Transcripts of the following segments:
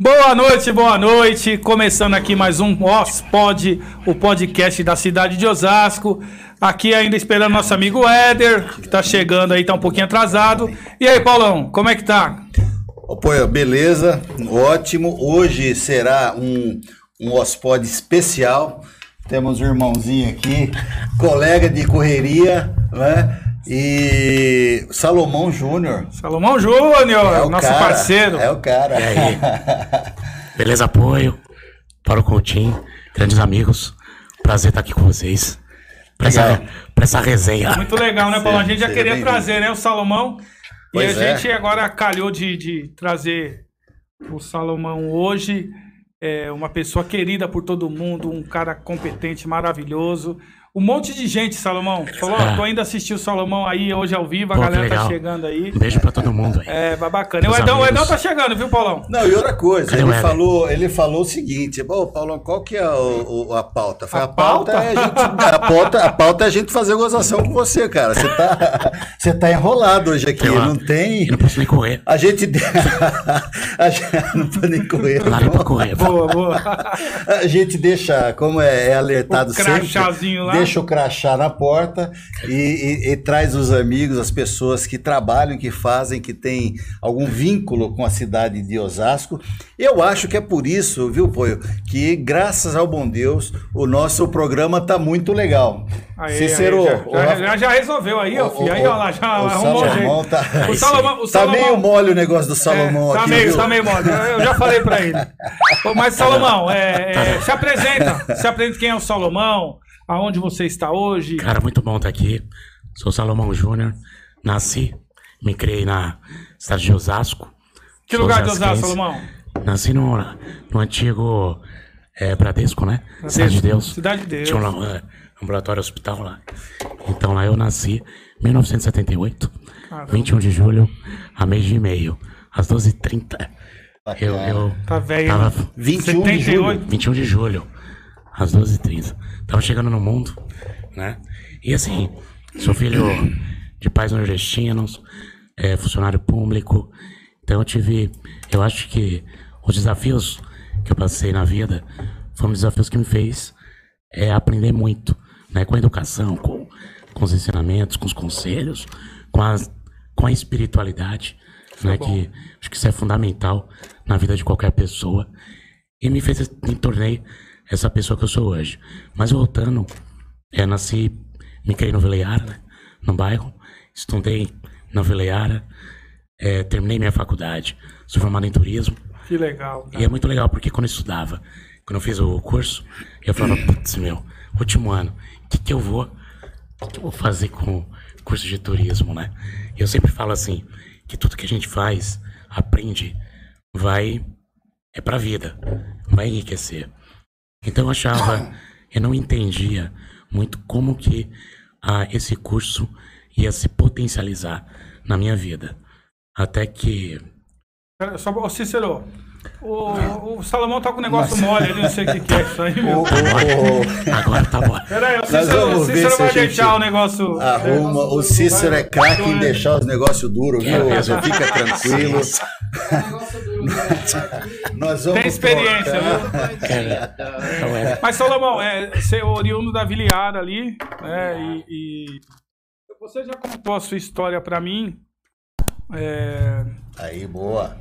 Boa noite, boa noite. Começando aqui mais um Ospod, o podcast da cidade de Osasco. Aqui ainda esperando nosso amigo Éder, que tá chegando aí, tá um pouquinho atrasado. E aí, Paulão, como é que tá? Pô, beleza, ótimo. Hoje será um, um Ospod especial. Temos um irmãozinho aqui, colega de correria, né? E Salomão Júnior. Salomão Júnior, É o nosso cara, parceiro. É o cara. E aí? Beleza, apoio para o Coutinho, grandes amigos. Prazer estar aqui com vocês. Pra essa, pra essa resenha. Muito legal, né, Paulão? A gente já queria trazer, né, o Salomão. Pois e a é. gente agora calhou de, de trazer o Salomão hoje. É uma pessoa querida por todo mundo, um cara competente, maravilhoso. Um monte de gente, Salomão. Falou, É. tô indo assistir o Salomão aí hoje ao vivo, a Pô, galera tá chegando aí. Um beijo pra todo mundo aí. É, vai bacana. E o Edão, o Edão tá chegando, viu, Paulão? Não, e outra coisa, Cadê ele falou, ele falou o seguinte, Pô, Paulão, qual que é o, o- a pauta? Foi, A a, pauta, pauta? é a gente, a pauta, a pauta é a gente fazer gozação com você, cara. Você tá, você tá enrolado hoje aqui, não tem... Eu não posso nem correr. A gente, a gente não pode nem correr. Não nem pra correr. Boa, boa. A gente deixa, como é, é alertado O sempre, crachazinho lá. deixa o crachá na porta e, e- e traz os amigos, as pessoas que trabalham, que fazem, que têm algum vínculo com a cidade de Osasco. Eu acho que é por isso, viu, Poio, que graças ao bom Deus, o nosso programa tá muito legal. Aí, Cícero, aí, já, já, já, já resolveu aí, ó, filho. Aí, ó lá, já o arrumou Salomão jeito. tá- O. Salomão, o Tá Salomão, meio mole o negócio do Salomão É, tá aqui, meio, viu? tá meio mole. Eu já falei pra ele. Mas, Salomão, é, é, se apresenta. Se apresenta quem é o Salomão, aonde você está hoje. Cara, muito bom estar aqui. Sou Salomão Júnior. Nasci, me criei na cidade de Osasco. Que Sou lugar de Osasco. Salomão? Nasci no, no antigo é, Bradesco, né? Cidade de Deus. Cidade de Deus. Tinha um é, ambulatório hospital lá. Então lá eu nasci em 1978, Caramba. 21 de julho, a mês de meio, às 12h30. Eu, eu Tá velho. tava hein? 21 de 78. 21 de julho, às 12h30. Tava chegando no mundo, né? E assim, sou filho de pais nordestinos, é, funcionário público. Então eu tive. Eu acho que os desafios que eu passei na vida foram desafios que me fez é, aprender muito, né? Com a educação, com, com os ensinamentos, com os conselhos, com, as, com a espiritualidade, né? Que acho que isso é fundamental na vida de qualquer pessoa e me fez me tornei essa pessoa que eu sou hoje. Mas voltando, é, nasci, me criei no Veleiara, né, no bairro, estudei na Veleiara, é, terminei minha faculdade, sou formado em turismo Que legal. e é muito legal porque quando eu estudava, quando eu fiz o curso, eu falava, putz, meu, último ano, o que, que eu vou, o que, que eu vou fazer com o curso de turismo, né? E eu sempre falo assim, que tudo que a gente faz, aprende, vai, é pra vida, vai enriquecer. Então eu achava, eu não entendia muito como que ah, esse curso ia se potencializar na minha vida. Até que Só, ô, Cícero, o, o Salomão tá com um negócio mole ali, não sei o que, que é isso aí, meu. o- o- agora tá bom. Pera aí, o Cícero, o Cícero vai deixar o negócio. Arruma, o Cícero é craque em deixar os negócios duros, viu? Você fica tranquilo. Nós vamos Tem experiência, trocar. viu? Então, é, Mas, Salomão, é, você é oriundo da Viliara ali, né? E, e você já contou a sua história pra mim. É, Aí, boa.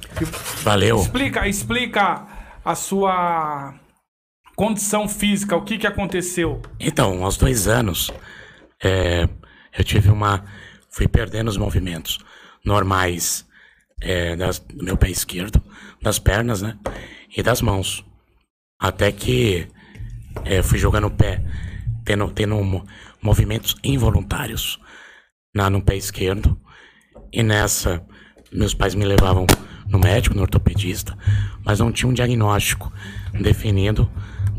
valeu. explica, explica a sua condição física, o que que aconteceu. Então, aos dois anos, é, eu tive uma. Fui perdendo os movimentos normais é, das- do meu pé esquerdo, das pernas, né? E das mãos. Até que é, fui jogando o pé, tendo, tendo mo- movimentos involuntários na, no pé esquerdo. E nessa, meus pais me levavam no médico, no ortopedista, mas não tinha um diagnóstico definido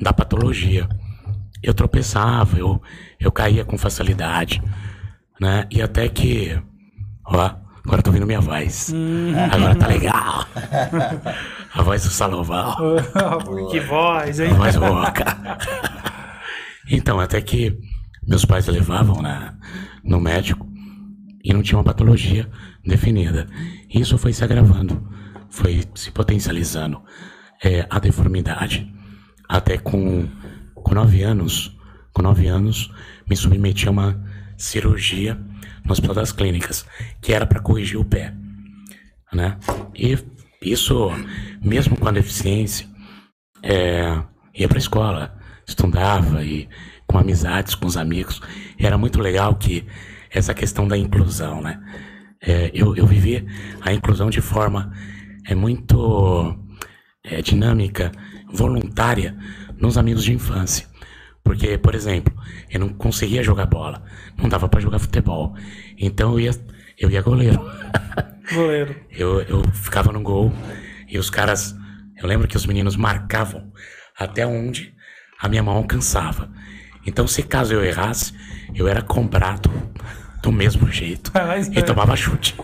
da patologia. Eu tropeçava, eu, eu caía com facilidade, né? E até que, ó, agora tô ouvindo minha voz. Agora tá legal. A voz do Salomão. que voz, hein? A voz rouca. Então, até que meus pais levavam na, no médico e não tinha uma patologia definida. Isso foi se agravando, foi se potencializando. é, a deformidade. Até com, com nove anos, com nove anos, me submeti a uma cirurgia no Hospital das Clínicas, que era para corrigir o pé, né? E isso, mesmo com a deficiência, é, ia para escola, estudava e com amizades com os amigos, era muito legal que essa questão da inclusão, né? É, eu, eu vivi a inclusão de forma é muito é, dinâmica, voluntária nos amigos de infância. Porque, por exemplo, eu não conseguia jogar bola, não dava para jogar futebol. Então eu ia, eu ia goleiro. Goleiro. eu, eu ficava no gol e os caras. Eu lembro que os meninos marcavam até onde a minha mão alcançava. Então, se caso eu errasse, eu era cobrado do mesmo jeito e tomava chute.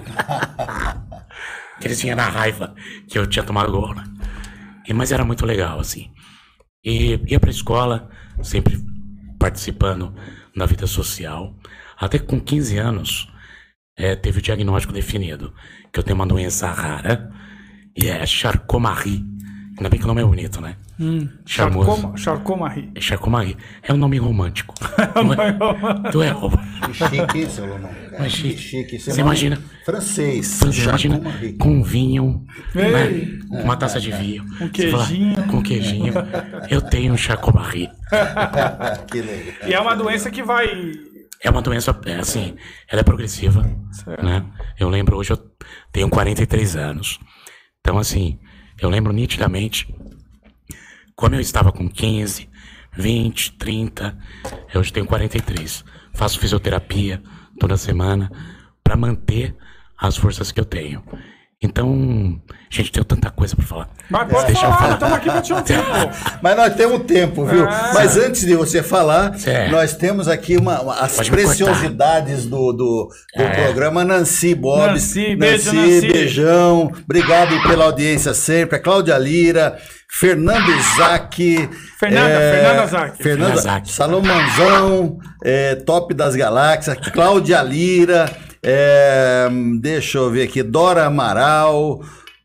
que eles tinham na raiva que eu tinha tomado gol, né? E, mas era muito legal, assim. E ia pra escola, sempre participando da vida social. Até com 15 anos, é, teve o diagnóstico definido que eu tenho uma doença rara e é Charcot-Marie. Ainda bem que o nome é bonito, né? Charmoso. Charcot- Charcot-Marie. É Charcot-Marie. É um nome romântico. É, tu é roupa. Que chique, seu Lomão. Mas chique. Você nome imagina? Francês. Você imagina com vinho, né? Com uma taça de vinho. Um Você fala, queijinho. com queijinho. Eu tenho um Charcot-Marie. que legal. E é uma doença que vai. É uma doença, é assim, ela é progressiva, né? Eu lembro, hoje eu tenho 43 anos. Então, assim, eu lembro nitidamente como eu estava com 15, 20, 30, eu hoje tenho 43. Faço fisioterapia toda semana para manter as forças que eu tenho. Então, gente, tenho tanta coisa para falar. Mas pode Deixa eu falar, falar. estamos aqui pra te ouvir, pô. Mas nós temos tempo, viu? Ah. Mas antes de você falar, Certo. nós temos aqui uma, uma- as Pode preciosidades do, do, do É. programa. Nancy Bob. Nancy, beijo, Nancy. beijão. Obrigado pela audiência sempre. A Cláudia Lira, Fernando Zac. Fernanda, Fernanda Zac. Fernanda Fernanda Zac. Salomãozão, é, Top das Galáxias, Cláudia Lira, é, deixa eu ver aqui, Dora Amaral,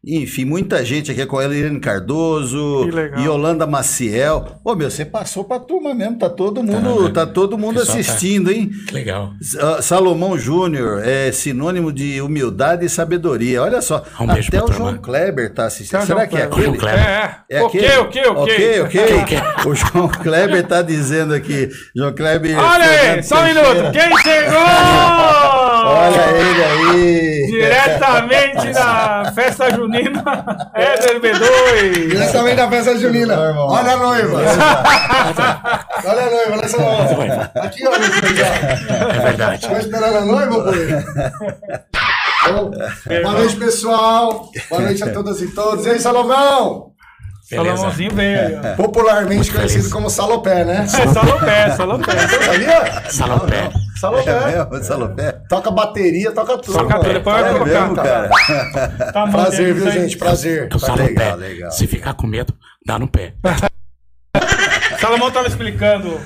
enfim, muita gente aqui com ela, Irene Cardoso, Que legal. Yolanda Maciel. Ô meu, você passou pra turma mesmo, tá todo mundo, né? tá todo mundo tá- assistindo, hein? Que legal. Ah, Salomão Júnior é sinônimo de humildade e sabedoria. Olha só, Um até o turma. João Kleber tá assistindo. Tá, Será que é aquele? João Kleber. É, É o quê, o quê, o quê? Ok, ok. O João Kleber tá dizendo aqui. João Kleber. Olha aí, só um minuto. Quem chegou? Olha ele aí. Diretamente da festa junina, Éder B2. Diretamente da festa junina. Meu irmão. Olha a noiva. olha a noiva, olha essa noiva. Aqui, olha isso aqui, ó. É verdade. Tô esperando a noiva, pô. Bom, Boa noite, pessoal. Boa noite a todas e todos. E aí, Salomão? Beleza. Salomãozinho veio. Popularmente conhecido feliz. como Salopé, né? É, Salopé, Salopé. Sabia? Salopé. É Salopé. mesmo, Salopé? Toca bateria, toca tudo. Toca tudo, depois vai É colocar. mesmo, cara. Tá Prazer, viu, gente? Prazer. É o Salopé. legal, legal. Se ficar com medo, dá no pé. Salomão tava explicando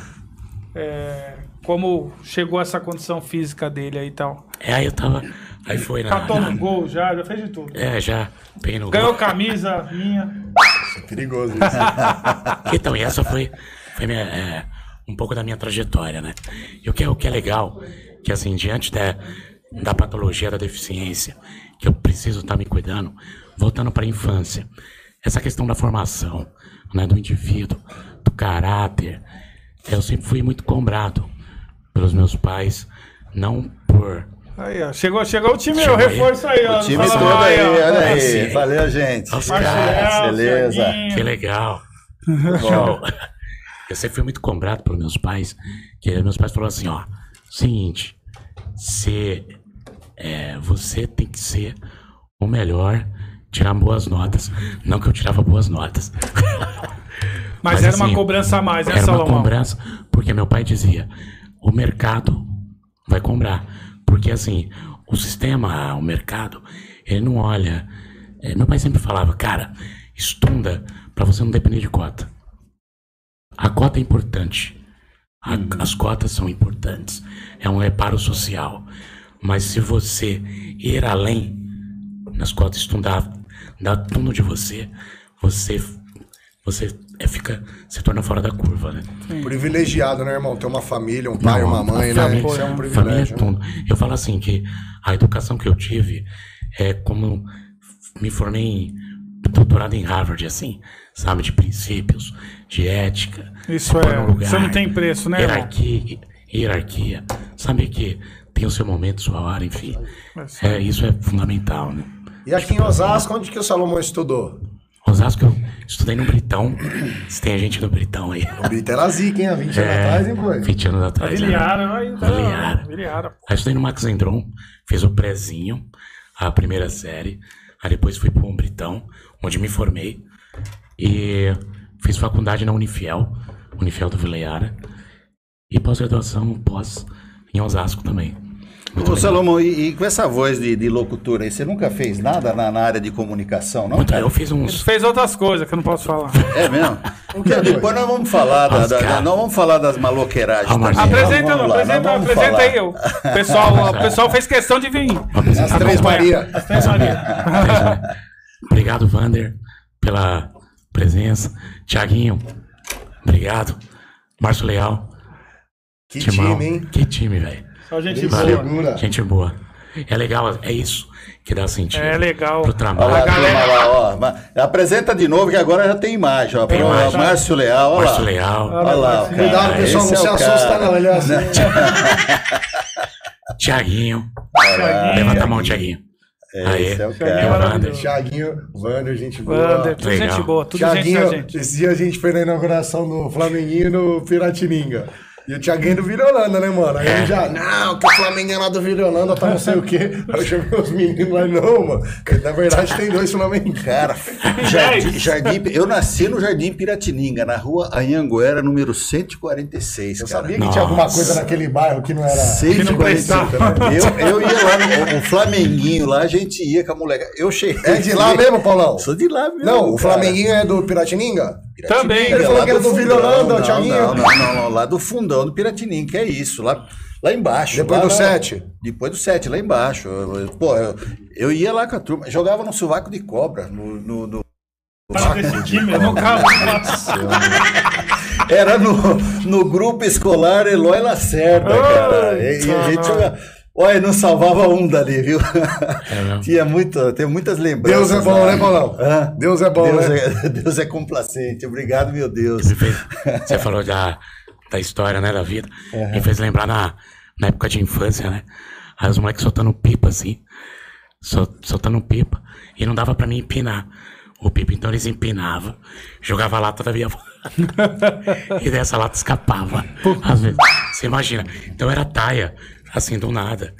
é, como chegou essa condição física dele aí e tal. É, aí eu tava. Aí foi na. Catou na- no gol já, já fez de tudo. é, já Ganhou gol. camisa minha. Perigoso isso. Então, essa foi, foi minha, é, um pouco da minha trajetória, né? E o que, é- o que é legal, que assim, diante da, da patologia da deficiência, que eu preciso estar me cuidando, voltando para a infância, essa questão da formação, né, do indivíduo, do caráter, eu sempre fui muito cobrado pelos meus pais, não por Aí, ó. Chegou, chegou o time, Chegou o aí. reforço aí, ó. O time todo aí, olha aí. Assim. Valeu, gente. Os caras, beleza. Que legal. Show. Eu sempre fui muito cobrado pelos meus pais, que meus pais falaram assim, ó, seguinte, você, é, você tem que ser o melhor, tirar boas notas. Não que eu tirava boas notas. Mas, Mas, era uma assim, cobrança a mais, né, Era uma Salomão? cobrança, porque meu pai dizia, o mercado vai cobrar. Porque assim, o sistema, o mercado, ele não olha. é, meu pai sempre falava, cara, estuda pra você não depender de cota. A cota é importante. A- As cotas são importantes. É um reparo social. Mas se você ir além nas cotas, estudar, dar tudo de você, você você é, fica, se torna fora da curva, né? Privilegiado, né, irmão? Ter uma família, um pai, Não, uma mãe, a né? família- Isso é um Família é privilégio. né? tudo. Eu falo assim que a educação que eu tive é como me formei em doutorado em Harvard, assim, sabe, de princípios, de ética. Isso é- no lugar, isso não tem preço, né? Hierarquia, hierarquia, sabe que tem o seu momento, sua hora, enfim. É, isso é fundamental, né? E aqui em Osasco, onde que o Salomão estudou? Osasco, eu estudei no Britão. Se tem gente do Britão aí. O Brito era zica, hein? Há 20 anos É, atrás, hein, pô? 20 anos atrás. né? Viliara, aí tá. Viliara. Viliara. Aí eu estudei no Max Endron, fiz o prézinho, a primeira série. Aí depois fui pro Britão, onde me formei. E fiz faculdade na Unifiel, Unifiel do Vileiara. E pós-graduação, pós em Osasco também. Muito Ô. Salomão, e, e com essa voz de, de locutor aí, você nunca fez nada na, na área de comunicação, não? Muito. Eu fiz uns. Fez outras coisas que eu não posso falar. É mesmo? Porque depois nós vamos falar, da, da- da- nós vamos falar das maloqueiragens. Ah. Marcelo. Apresenta, lá, apresenta, apresenta aí. O pessoal, o pessoal fez questão de vir. As Três Maria. As Três Maria. Obrigado, Vander, pela presença. Tiaguinho, obrigado. Márcio Leal. Que Timão. time, hein? Que time, velho. Só gente Valeu. boa. Segura. Gente boa. É legal, é isso que dá sentido. É legal. Pro Olha trabalho. lá, A galera- lá, ó. Ma- Apresenta de novo, que agora já tem imagem. Ó. Tem Pro- imagem. Márcio Leal, olha Márcio lá. Leal. Olha lá, o cara. Cuidado, pessoal, Esse não se é o assusta, não. Ele é assim. Tiaguinho. Levanta a mão, Tiaguinho. Aê. Esse é o É é cara. Vander. Thiaguinho, Wander, gente boa. Wander, tudo Legal. gente boa, tudo gente Thiaguinho, da gente. esse dia a gente foi na inauguração do Flamenguinho no Piratininga. E o Thiaguinho do Virolanda, né, mano? Aí ele já, não, que o Flamengo é lá do Virolanda, tá não sei o quê. Aí eu chamei os meninos lá, não, mano. Na verdade tem dois Flamenguinhos. Cara, jardim, jardim- eu nasci no Jardim Piratininga, na rua Anhanguera, número 146, Eu cara. sabia que tinha alguma coisa naquele bairro que não era... Que não prestava. Eu, eu ia lá no o Flamenguinho, lá a gente ia com a moleque. Eu cheguei. É de lá mesmo, Paulão? Sou de lá mesmo. Não, o cara. Flamenguinho é do Piratininga? Também. Ele falou lá que era do o não, Thiaguinho. não, não, não, não, lá do fundão do Piratininga, que é isso, lá, lá embaixo. Depois lá do na- sete? Depois do sete, lá embaixo. Pô, eu, eu ia lá com a turma, jogava no sovaco de cobra, no, no- no- carro. Era no, no grupo escolar Eloy Lacerda, cara. E, e a gente jogava. Olha, não salvava um dali, viu? mesmo? Tinha muito, tem muitas lembranças. Deus é bom, né, Paulão? Hã? Deus é bom, Deus né? É, Deus é complacente. Obrigado, meu Deus. Você falou da, da história, né, da vida. Me fez lembrar na, na época de infância, né? Aí os moleques soltando pipa, assim. Sol, soltando pipa. E não dava pra mim empinar o pipa. Então eles empinavam. Jogava a lata da minha avó. e dessa lata escapava. Às vezes. Você imagina. Então era taia, assim, do nada.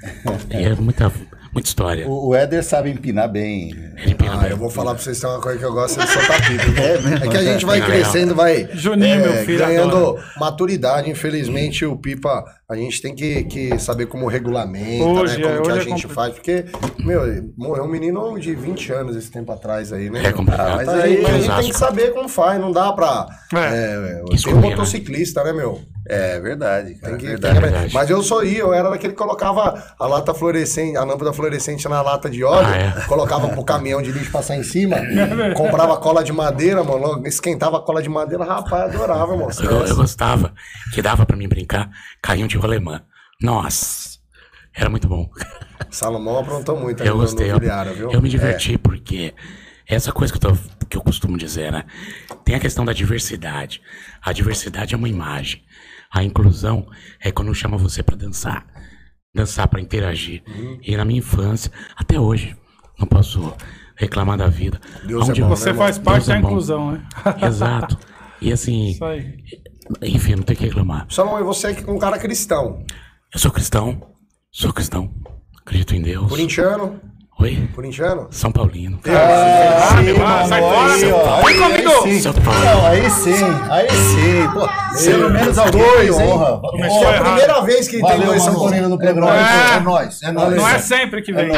E é muita, muita história. O, o Éder sabe empinar bem. Ele empina Ah, bem. eu vou falar pra vocês tem uma coisa que eu gosto é de soltar pipa. É, que a gente vai É, crescendo, vai Juninho, é, meu filho, ganhando adora. maturidade. Infelizmente, o pipa, a gente tem que, que saber como regulamenta, Hoje né? Como é- que a é gente compli- faz. Porque, meu, morreu um menino de 20 anos esse tempo atrás aí, né? É complicado. mas Mas aí- a gente tem que saber como faz, não dá pra. É. É, tem Escolher, um né? motociclista, né, meu? É verdade, cara. Que, verdade. tem que- verdade. Mas eu sou ia, eu era daquele que colocava a lata fluorescente, a lâmpada fluorescente na lata de óleo, Ah, é? colocava pro caminhão de lixo passar em cima, comprava cola de madeira, mano, esquentava a cola de madeira, rapaz, adorava, mano. Eu, eu gostava que dava pra mim brincar carrinho de rolemã. Nossa, era muito bom. Salomão aprontou muito Eu no- gostei. no Eu, Viliara, viu? eu me diverti porque essa coisa que eu, tô- que eu costumo dizer, né? Tem a questão da diversidade. A diversidade é uma imagem. A inclusão é quando chama você pra dançar. Dançar pra interagir. Uhum. E na minha infância, até hoje, não posso reclamar da vida. Deus é Onde bom, eu- Você faz parte Deus é da bom. inclusão, né? Exato. E assim, Isso aí. enfim, não tem que reclamar. Salomão, e você é um cara cristão, Eu sou cristão, sou cristão, acredito em Deus. corintiano, Oi? corintiano? São Paulino. Ah, sai fora, aí, meu. convidou. aí sim. São Paulo. Não, aí sim, aí sim. Pô, pelo menos alguém dois, tem hein? honra. Começou É a primeira vez que tem Valeu, dois São Manu. Paulinos no É programa. É. é nóis, é nóis. Não é sempre que vem.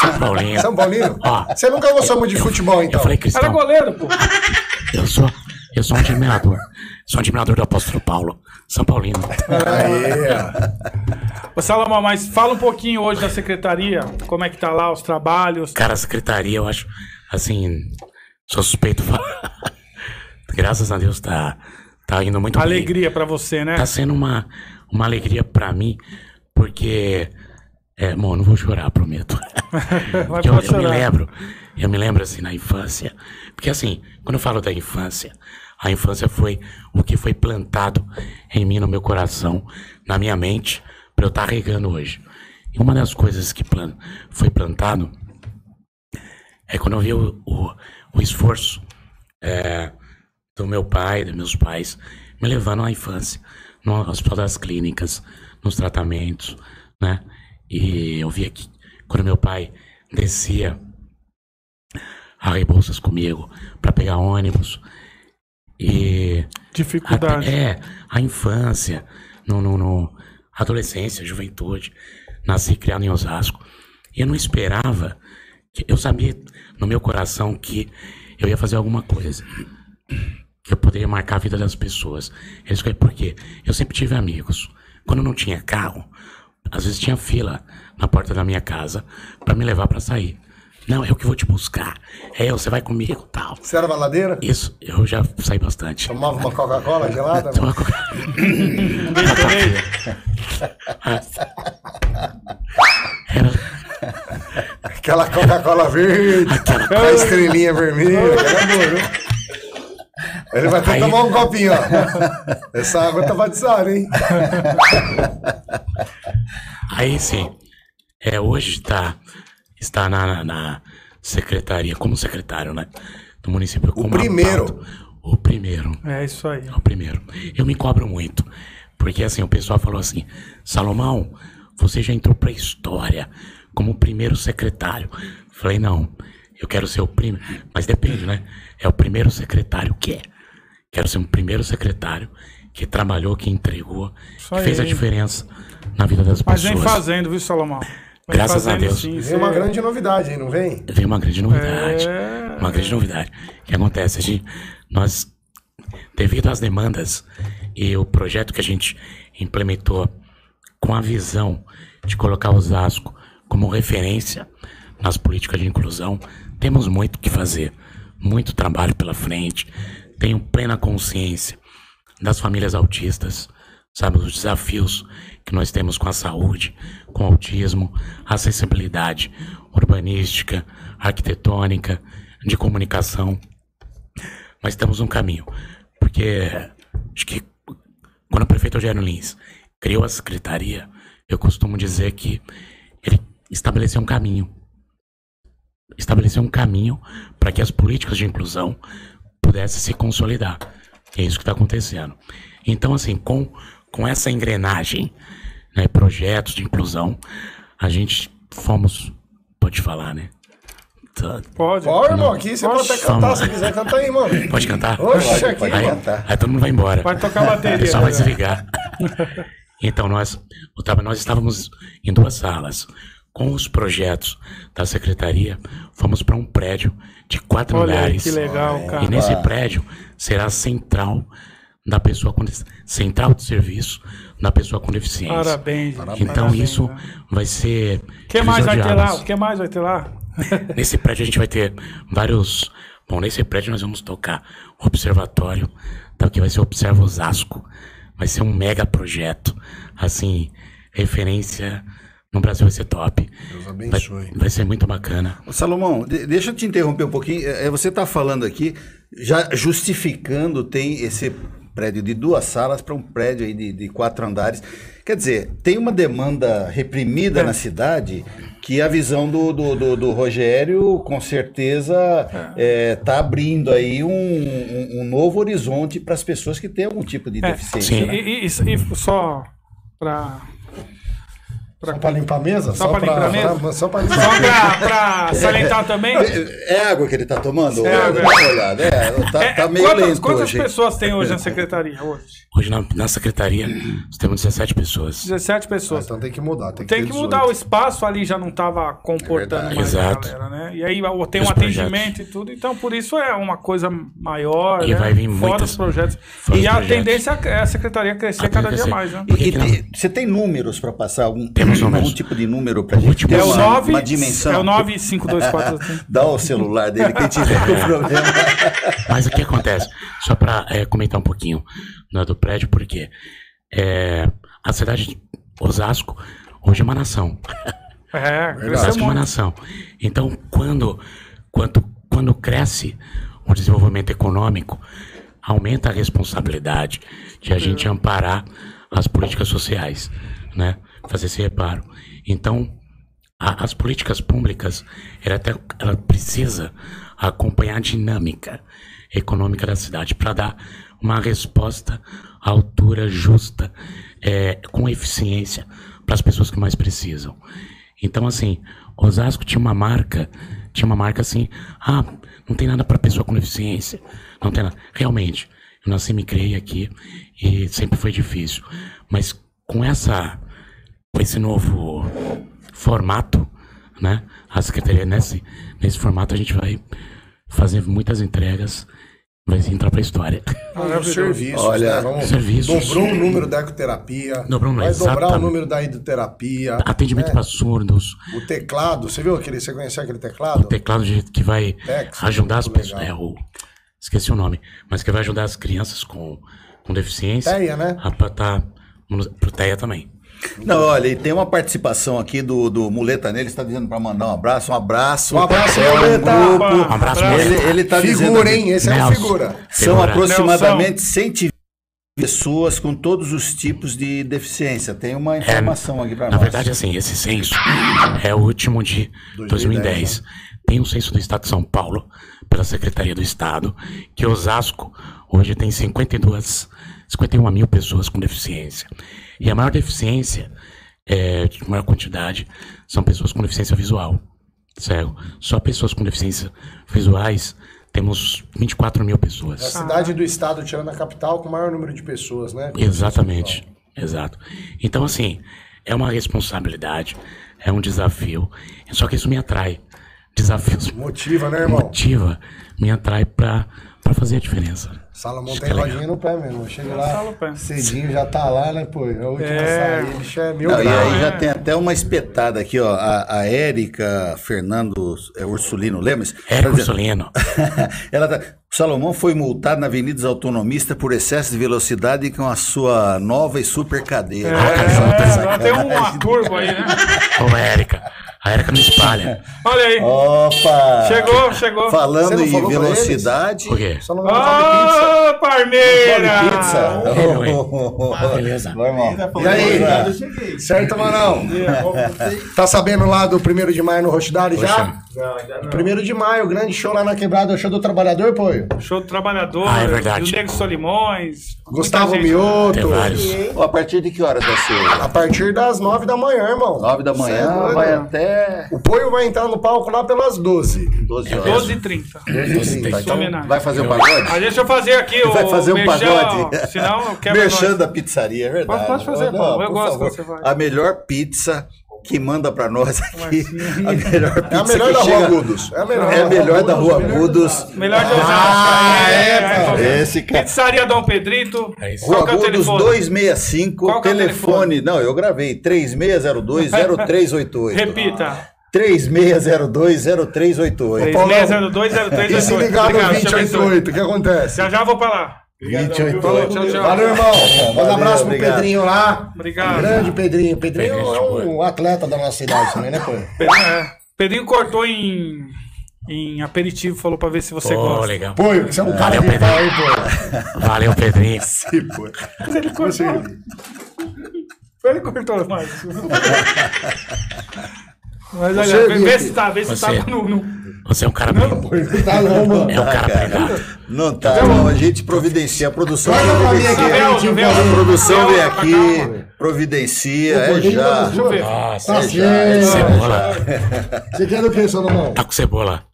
São Paulino. São Paulino? Você nunca gostou muito de futebol, então? Eu falei Era cristão. goleiro, pô. Eu sou, eu sou um admirador. Sou um admirador do apóstolo Paulo. São Paulino. Aê. Ô, Salomão, mas fala um pouquinho hoje da secretaria. Como é que tá lá os trabalhos? Cara, a secretaria, eu acho, assim, sou suspeito graças a Deus tá, tá indo muito bem. Alegria pra você, né? Tá sendo uma, uma alegria pra mim, porque. É, bom, não vou chorar, prometo. Eu, eu me lembro, eu me lembro assim na infância. Porque assim, quando eu falo da infância, a infância foi o que foi plantado em mim, no meu coração, na minha mente, pra eu estar regando hoje. E uma das coisas que foi plantado é quando eu vi o, o, o esforço é, do meu pai, dos meus pais, me levando à infância, no hospital das clínicas, nos tratamentos, né? E eu via que quando meu pai descia a Rebouças comigo para pegar ônibus e Dificuldade. até- é, a infância, no, no, no- adolescência, juventude. Nasci criado em Osasco. E eu não esperava. que- eu sabia no meu coração que eu ia fazer alguma coisa. Que eu poderia marcar a vida das pessoas. É Isso que, por quê? Eu sempre tive amigos. Quando eu não tinha carro, às vezes tinha fila na porta da minha casa para me levar para sair. Não, eu que vou te buscar. É eu, você vai comigo tal. Você era baladeira? Isso, eu já saí bastante. Tomava uma Coca-Cola gelada? Tem uma coca- Aquela Coca-Cola verde, com a estrelinha vermelha. Aquela? Ele vai até Aí- tomar um copinho, ó. Essa água tá batizada, hein? Aí sim, é, hoje tá, está na, na- na secretaria, como secretário, né? Do município. como primeiro. O primeiro. É isso aí. É o primeiro. Eu me cobro muito. Porque assim, o pessoal falou assim: Salomão, você já entrou pra história como o primeiro secretário. Falei, não, eu quero ser o primeiro. Mas depende, né? É o primeiro secretário que é. Quero ser um primeiro secretário que trabalhou, que entregou, que aí. fez a diferença na vida das Mas pessoas. vem fazendo, viu, Salomão? Vem Graças a Deus. sim, Vem uma cê- grande novidade aí, não vem? Veio uma grande novidade. É. Uma grande novidade. O que acontece? A gente, nós, devido às demandas e o projeto que a gente implementou com a visão de colocar Osasco como referência nas políticas de inclusão, temos muito o que fazer. Muito trabalho pela frente. Tenho plena consciência das famílias autistas, sabe, os desafios que nós temos com a saúde, com autismo, acessibilidade urbanística, arquitetônica, de comunicação. Mas temos um caminho, porque acho que quando o prefeito Eugênio Lins criou a secretaria, eu costumo dizer que ele estabeleceu um caminho. Estabeleceu um caminho para que as políticas de inclusão pudessem se consolidar. É isso que está acontecendo. Então, assim, com, com essa engrenagem, né, projetos de inclusão, a gente fomos. Pode falar, né? Tá- Pode. Ó, irmão, aqui você pode até cantar se quiser cantar aí, mano. Pode cantar? Oxe, aqui, pode aí, cantar. aí todo mundo vai embora. Vai tocar bateria. O pessoal vai né? desligar. então, nós, nós estávamos em duas salas. Com os projetos da secretaria, fomos para um prédio de quatro Olha andares. que legal, cara. E nesse prédio será a central da pessoa com central de serviço da pessoa com deficiência. Parabéns. Então parabéns, isso né? vai ser. O que mais vai ter lá? O que mais vai ter lá? Nesse prédio a gente vai ter vários. Bom, nesse prédio nós vamos tocar o observatório, tá? que vai ser o Observa Osasco. Vai ser um mega projeto. Assim, referência no Brasil vai ser top. Deus Vai, abençoe. vai ser muito bacana. Ô, Salomão, de- deixa eu te interromper um pouquinho. É, Você está falando aqui, já justificando, tem esse prédio de duas salas para um prédio aí de, de quatro andares. Quer dizer, tem uma demanda reprimida na cidade que a visão do, do, do- do Rogério, com certeza, está abrindo aí um, um- um novo horizonte para as pessoas que têm algum tipo de É, deficiência. sim. né? E, e- e- e só pra. Só pra limpar a mesa? Só pra limpar a mesa? pra- Só pra limpar Só a mesa. pra, pra salientar também. É é água que ele está tomando? É água. Dá uma olhada. É, tá, É, tá meio quantas lento quantas hoje. pessoas tem hoje na secretaria? Hoje? Hoje na, na secretaria nós temos 17 pessoas. 17 pessoas. Então tem que mudar. Tem que, Tem que mudar 18. o espaço ali, já não estava comportando verdade. mais Exato. a galera, né? E aí tem um Os atendimento e tudo, então por isso é uma coisa maior, E né? vai vir Fora muitas- os projetos. fora e os a projetos. tendência é a secretaria crescer A cada dia crescer. mais, né? E tem- você tem números para passar algum Temos os números. Um tipo de número pra O gente último ter É o uma, 9. uma dimensão. É o 95243. Dá o celular dele, quem tiver com problema. Mas o que acontece? Só para comentar um pouquinho né, do prédio, porque é, a cidade de Osasco hoje é uma nação. É, Osasco é uma nação. Então, quando, quando, quando cresce o desenvolvimento econômico, aumenta a responsabilidade de a gente amparar as políticas sociais, né? Fazer esse reparo. Então, a- as políticas públicas, ela, até, ela precisa acompanhar a dinâmica econômica da cidade para dar uma resposta à altura justa, é, com eficiência para as pessoas que mais precisam. Então, assim, Osasco tinha uma marca, tinha uma marca assim, ah, não tem nada para pessoa com deficiência, não tem nada. Realmente, eu nasci e me criei aqui e sempre foi difícil. Mas com essa, com esse novo formato, né? A secretaria nesse, nesse formato a gente vai fazer muitas entregas, vai entrar pra história. Os serviços, Olha, né? Vamos- serviços. Dobrou o número da ecoterapia. Dobrou o número, Vai dobrar o exatamente. número da hidroterapia. Atendimento né? para surdos, O teclado, você viu aquele, você conheceu aquele teclado? o teclado de, que vai Tex, ajudar as pessoas. É, o, esqueci o nome, mas que vai ajudar as crianças com, com deficiência. Teia, né? A tá, pro TEA também. Não, olha, e tem uma participação aqui do, do Muleta nele, está dizendo para mandar um abraço, um abraço. Um abraço, é um grupo. Um abraço, ele, Muleta. ele tá dizendo Figura, aqui, hein? Esse é Nelson. figura. São Figura. aproximadamente 120 pessoas com todos os tipos de deficiência. Tem uma informação aqui para É, Na nós. verdade, assim, esse censo é o último de 2010. Tem um censo do Estado de São Paulo, pela Secretaria do Estado, que Osasco hoje tem 52, 51 mil pessoas com deficiência. E a maior deficiência, é, de maior quantidade, são pessoas com deficiência visual. Certo? Só pessoas com deficiência visuais temos 24 mil É a pessoas. cidade do estado, tirando a capital, com o maior número de pessoas, né? Exatamente, exato. Então, assim, é uma responsabilidade, é um desafio, só que isso me atrai. Desafios Motiva, né, irmão? motiva, me atrai pra, pra fazer a diferença. Salomão tem é lojinha no pé mesmo. Chega lá, cedinho já tá lá, né, pô? É a última É. saída, bicho é mil Não, e aí já é. tem até uma espetada aqui, ó. A, a Érica Fernando é, Ursulino Lemes. É, tá dizendo- Ursulino. Ela tá, Salomão foi multado na Avenida Autonomista por excesso de velocidade com a sua nova e super cadeira. É, Tá lá tem uma curva aí, né? Ô, Érica, a Érica não espalha. Olha aí. Opa! Chegou, chegou. Falando em velocidade. Por quê? Só não pizza. Come Parmeira! pizza. Ah, beleza. Vai, irmão. E aí? Certo, Manão? Tá sabendo lá do 1 de maio no Rochidale já? Não, ainda não. 1 de maio, grande show lá na quebrada, é o show do trabalhador, pô. Show do Trabalhador, Ah, é verdade. do Nego Solimões. Gustavo. Mioto. Tem vários. Ó, a partir de que horas vai ser? A partir das 9 da manhã, irmão. 9 da manhã, Cê é vai né? até O Poio vai entrar no palco lá pelas 12. 12 horas. 12 e 30. Tá, então vai fazer um pagode? Ah, deixa eu fazer aqui o Vai fazer um merchan, pagode? Senão eu quebro Merchan da pizzaria, é verdade. Pode- pode fazer, Não, Paulo, eu gosto favor. quando você vai. A melhor pizza que manda pra nós aqui. A melhor pizza É a melhor que da Rua chega- Agudos. É a melhor, É a melhor da Rua Agudos. Melhor de Osasco. Ah, é, pô. aí, Esse cara. Pizzaria Dom Pedrito. É isso. Rua Qual que é o Agudos telefone? 265, Qual é o telefone. Não, eu gravei. 3602-0388. Repita. 3602-0388. 36020388. E se ligar no Obrigado, te abençoe. 2088, o que acontece? Já já vou pra lá. 28. Tchau, tchau. Valeu, irmão. Manda Valeu, um abraço pro obrigado. Pedrinho lá. Obrigado. Grande Pedrinho. Pedrinho Pedrinho, é um atleta da nossa cidade também, né, pô? Pedrinho, é. Pedrinho cortou em, em aperitivo, falou pra ver se você Pô, gosta. legal. Pô, você é um cara Valeu, pau, hein, pô? Valeu, Pedrinho. Sim, pô. Mas ele cortou. Ele cortou mais. Mas Você, olha, vê, vê se tá, vê se Você. tá no, no- Você é um cara bem. Tá não, mano. É um cara prendado. Não tá, não. A gente providencia. A produção mim aqui, providencia. A produção vem aqui, providencia. É já. Deixa eu ver. Nossa, Tá É já. certo. cebola. Você quer do que, Salomão? Tá com cebola.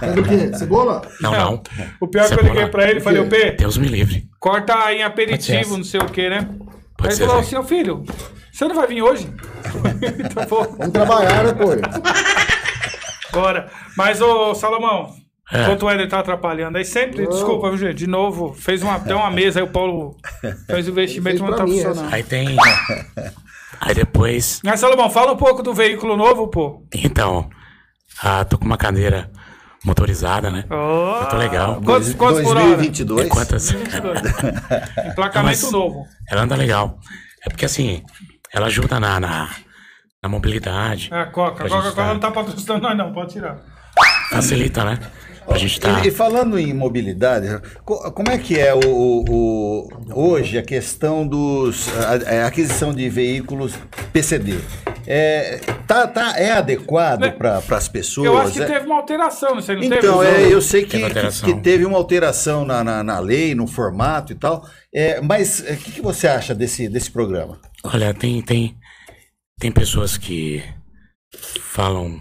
Quer do que? Cebola? Não, não. O pior é que eu Cebola. liguei pra ele e falei, ô P, Deus me livre. corta em ser aperitivo, não sei o que, né? Pode Aí ele falou assim, ô filho, você não vai vir hoje? então Vamos trabalhar, né, pô? bora. Mas, ô Salomão, É. enquanto o Éder tá atrapalhando aí, sempre, desculpa, viu, gente? De novo, fez uma, até uma mesa, aí o Paulo fez o investimento, mas fez não tá mim funcionando. Aí tem. Aí depois. Mas, Salomão, fala um pouco do veículo novo, pô. Então, ah, tô com uma cadeira motorizada, né? Oh. Eu tô legal. Quantos, quantos por hora? 2022. É quantas? Emplacamento novo. Ela anda legal. É porque assim, ela ajuda na, na, na mobilidade. É, a Coca. A Coca-Cola tá- não tá patrocinando nós, não. Pode tirar. Facilita, né? Pra gente tá. E, e falando em mobilidade, co- como é que é o, o- o- hoje a questão dos a, a aquisição de veículos PCD? É, tá, tá, é adequado para as pessoas? Eu acho que É- teve uma alteração, não sei, não teve? Então, é, eu sei que, Teve que, que teve uma alteração na, na, na lei, no formato e tal. É, mas o que, que você acha desse, desse programa? Olha, tem, tem, tem pessoas que falam.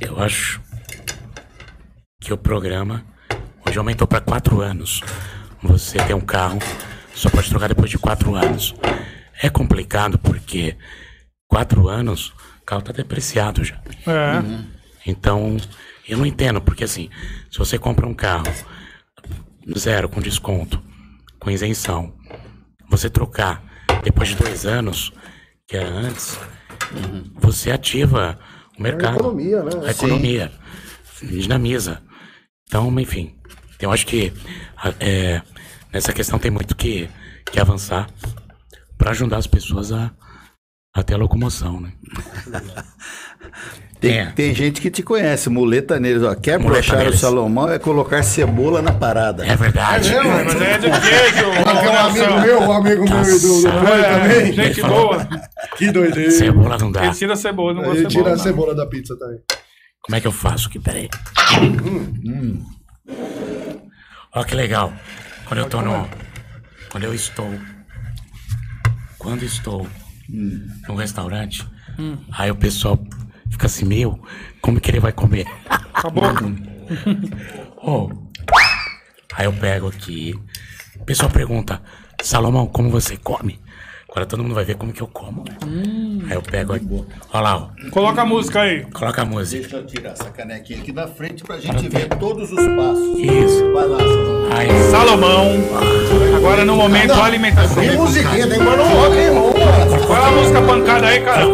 Eu acho que o programa hoje aumentou para quatro anos. Você tem um carro, só pode trocar depois de quatro anos. É complicado porque quatro anos o carro tá depreciado já. É. Então, eu não entendo, porque assim, se você compra um carro zero, com desconto, com isenção, você trocar depois de dois anos, que era antes, você ativa o mercado. economia, né? A economia. Dinamiza. Então, enfim, eu acho que a- é, nessa questão tem muito que, que avançar para ajudar as pessoas a, a ter a locomoção, né? Tem, É. tem gente que te conhece, muleta neles. Ó, quer brochar o. Salomão é colocar cebola na parada. É verdade. Mas é de queijo. Porque um amigo meu, um amigo meu e do, do É, também. gente boa. Que doideira. Cebola não dá. Ele tira a cebola, não gosta de tira cebola. a cebola da pizza também. Como é que eu faço aqui? Peraí. Ó, que legal. Quando eu tô no. Quando eu estou. Quando estou no restaurante, aí o pessoal fica assim, meu, como que ele vai comer? Acabou. Oh. Aí eu pego aqui. O pessoal pergunta, Salomão, como você come? Agora todo mundo vai ver como que eu como. Aí eu pego aqui. Olha lá, ó. Coloca a música aí. Coloca a música. Deixa eu tirar essa canequinha aqui da frente pra gente ver todos os passos. Isso. Vai lá, Salomão. Aí. Salomão. Agora no momento alimentação. Que musiquinha, tem mano rock, hein, irmão? Fala a música pancada aí, cara.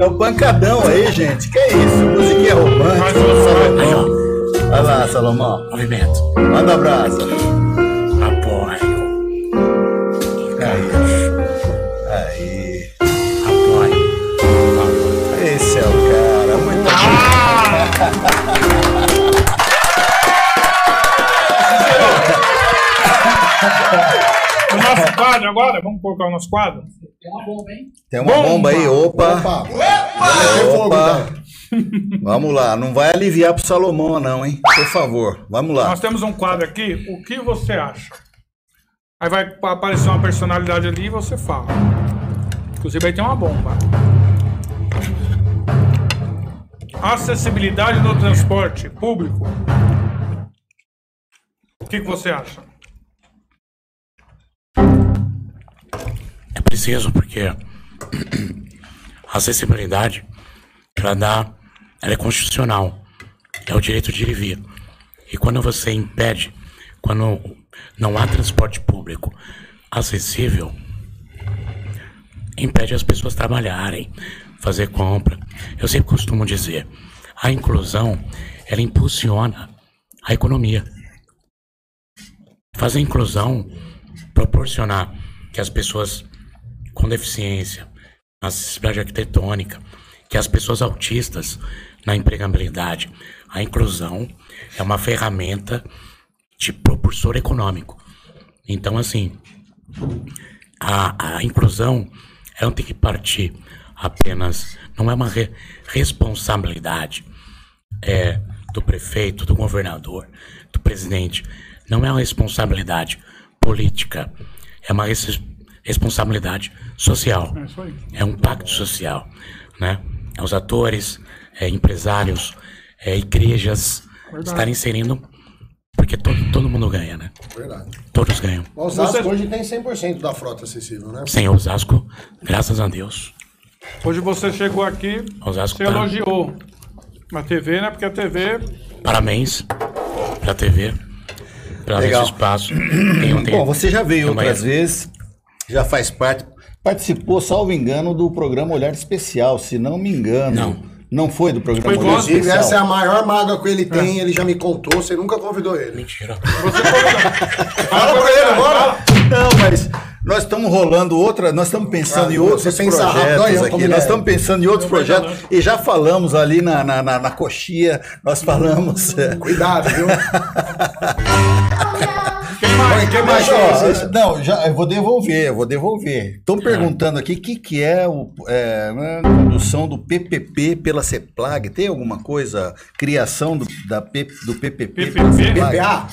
É o pancadão aí, gente. Que é isso? Musiquinha romântica. Aí, Salomão. ó. Vai lá, Salomão. Movimento. Manda abraço. O nosso quadro agora, vamos colocar o nosso quadro? Tem uma bomba aí, opa. Opa. Fogo, Opa. então. Vamos lá, não vai aliviar pro Salomão, não, hein? Por favor, vamos lá. Nós temos um quadro aqui, o que você acha? Aí vai aparecer uma personalidade ali e você fala. Inclusive aí tem uma bomba. Acessibilidade no transporte público. O que, que você acha? Preciso, porque a acessibilidade, ela dá, ela é constitucional. É o direito de ir e vir. E quando você impede, quando não há transporte público acessível, impede as pessoas trabalharem, fazer compra. Eu sempre costumo dizer, a inclusão, ela impulsiona a economia. Fazer inclusão, proporcionar que as pessoas com deficiência, na acessibilidade arquitetônica, que as pessoas autistas na empregabilidade. A inclusão é uma ferramenta de propulsor econômico. Então, assim, a, a inclusão ela não tem que partir apenas, não é uma re- responsabilidade é, do prefeito, do governador, do presidente. Não é uma responsabilidade política, é uma responsabilidade social. É. É um pacto social, né? É os atores, é, empresários, é, igrejas estarem inserindo, porque todo, todo mundo ganha, né? Verdade. Todos ganham. O Osasco Você- hoje tem 100% da frota acessível, né? Sem Osasco, graças a Deus. Hoje você chegou aqui, Osasco você tá- elogiou a TV, né? Porque a TV Parabéns pra TV, pelo Legal. esse espaço. Tem, tem- Bom, você já veio outras vezes. Já faz parte. Participou, salvo engano, do programa Olhar Especial, se não me engano. Não. Não foi do programa Foi Inclusive, Especial. essa é a maior mágoa que ele tem, ele já me contou, você nunca convidou ele. Mentira. Fala pra ele agora! Não, mas nós estamos rolando outra, nós estamos pensando Ah, em outros você pensa rápido, projetos eu aqui. Nós é. estamos pensando em outros projetos e já falamos ali na, na, na, na coxia, nós falamos. é, Cuidado, viu? Quem mais? Ó, não, já, eu vou devolver, eu vou devolver. Estão perguntando aqui o que, que é, o, é, né, condução do PPP pela CEPLAG. Tem alguma coisa? Criação do, da do PPP, pela PPP? CEPLAG? PPA?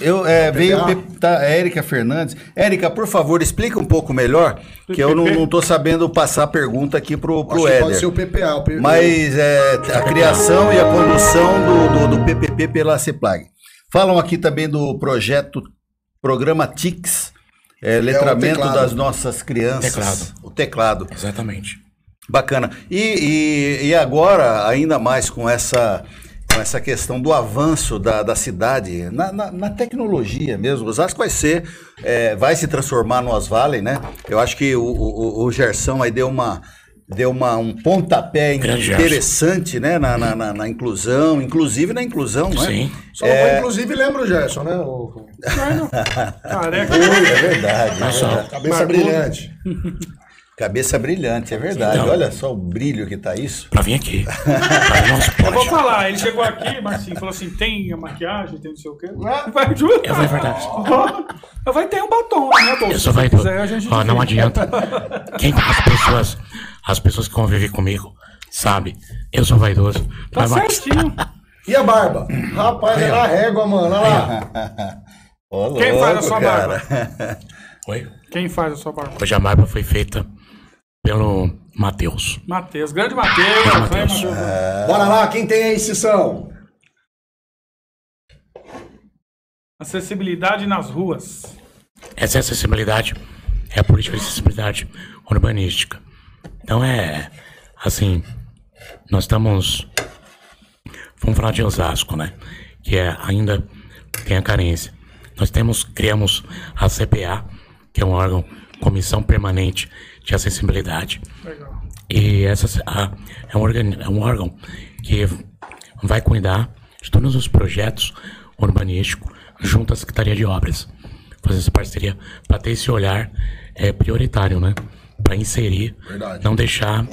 Eu, é, veio PPA? Tá, a Érica Fernandes. Érica, por favor, explica um pouco melhor, que eu não, tô sabendo passar a pergunta aqui pro, pro que pode ser o Éder. PPA. O P- Mas é, a criação e a condução do, do, do PPP pela CEPLAG. Falam aqui também do projeto, programa TICS, é, letramento teclado. das nossas crianças. Teclado. O teclado. Exatamente. Bacana. E, e, e agora, ainda mais com essa, com essa questão do avanço da, da cidade, na, na, na tecnologia mesmo, Osasco vai ser, é, vai se transformar no Osvalley, né? Eu acho que o, o, o Gersão aí deu uma deu uma, um pontapé interessante, né? Na, na, na- na inclusão, inclusive na inclusão, não é? Sim. Só não, inclusive, lembra o Gerson, né? O... Careca. É verdade. Olha só. Cabeça Marcou. brilhante. Cabeça brilhante, é verdade. Então. Olha só o brilho que tá isso. Pra vir aqui. Eu vou falar, ele chegou aqui, Marcinho, falou assim: tem a maquiagem, tem não sei o quê. Vai, juro. É verdade. Vai ter um batom na minha bolsa. Eu só vai. quiser, a gente Ó, não adianta. Quem as pessoas, as pessoas que convivem comigo, sabe? Eu sou vaidoso. Tá certinho. E a barba? Rapaz, é na régua, mano. Olha lá. Ô, Quem faz a sua cara. Oi? Quem faz a sua barba? Hoje a barba foi feita pelo Matheus. Matheus. Grande Matheus. Matheus. Bora lá, quem tem aí, Sissão? Acessibilidade nas ruas. Essa é a acessibilidade, é a política de acessibilidade urbanística. Então é assim, nós estamos. Vamos falar de Osasco, né? Que é, ainda tem a carência. Nós temos, criamos a CPA, que é um órgão, Comissão Permanente de Acessibilidade. Legal. E essa a- é, um organi- é um órgão que vai cuidar de todos os projetos urbanísticos junto à Secretaria de Obras. Fazer essa parceria para ter esse olhar é, prioritário, né? Para inserir, Verdade. não deixar.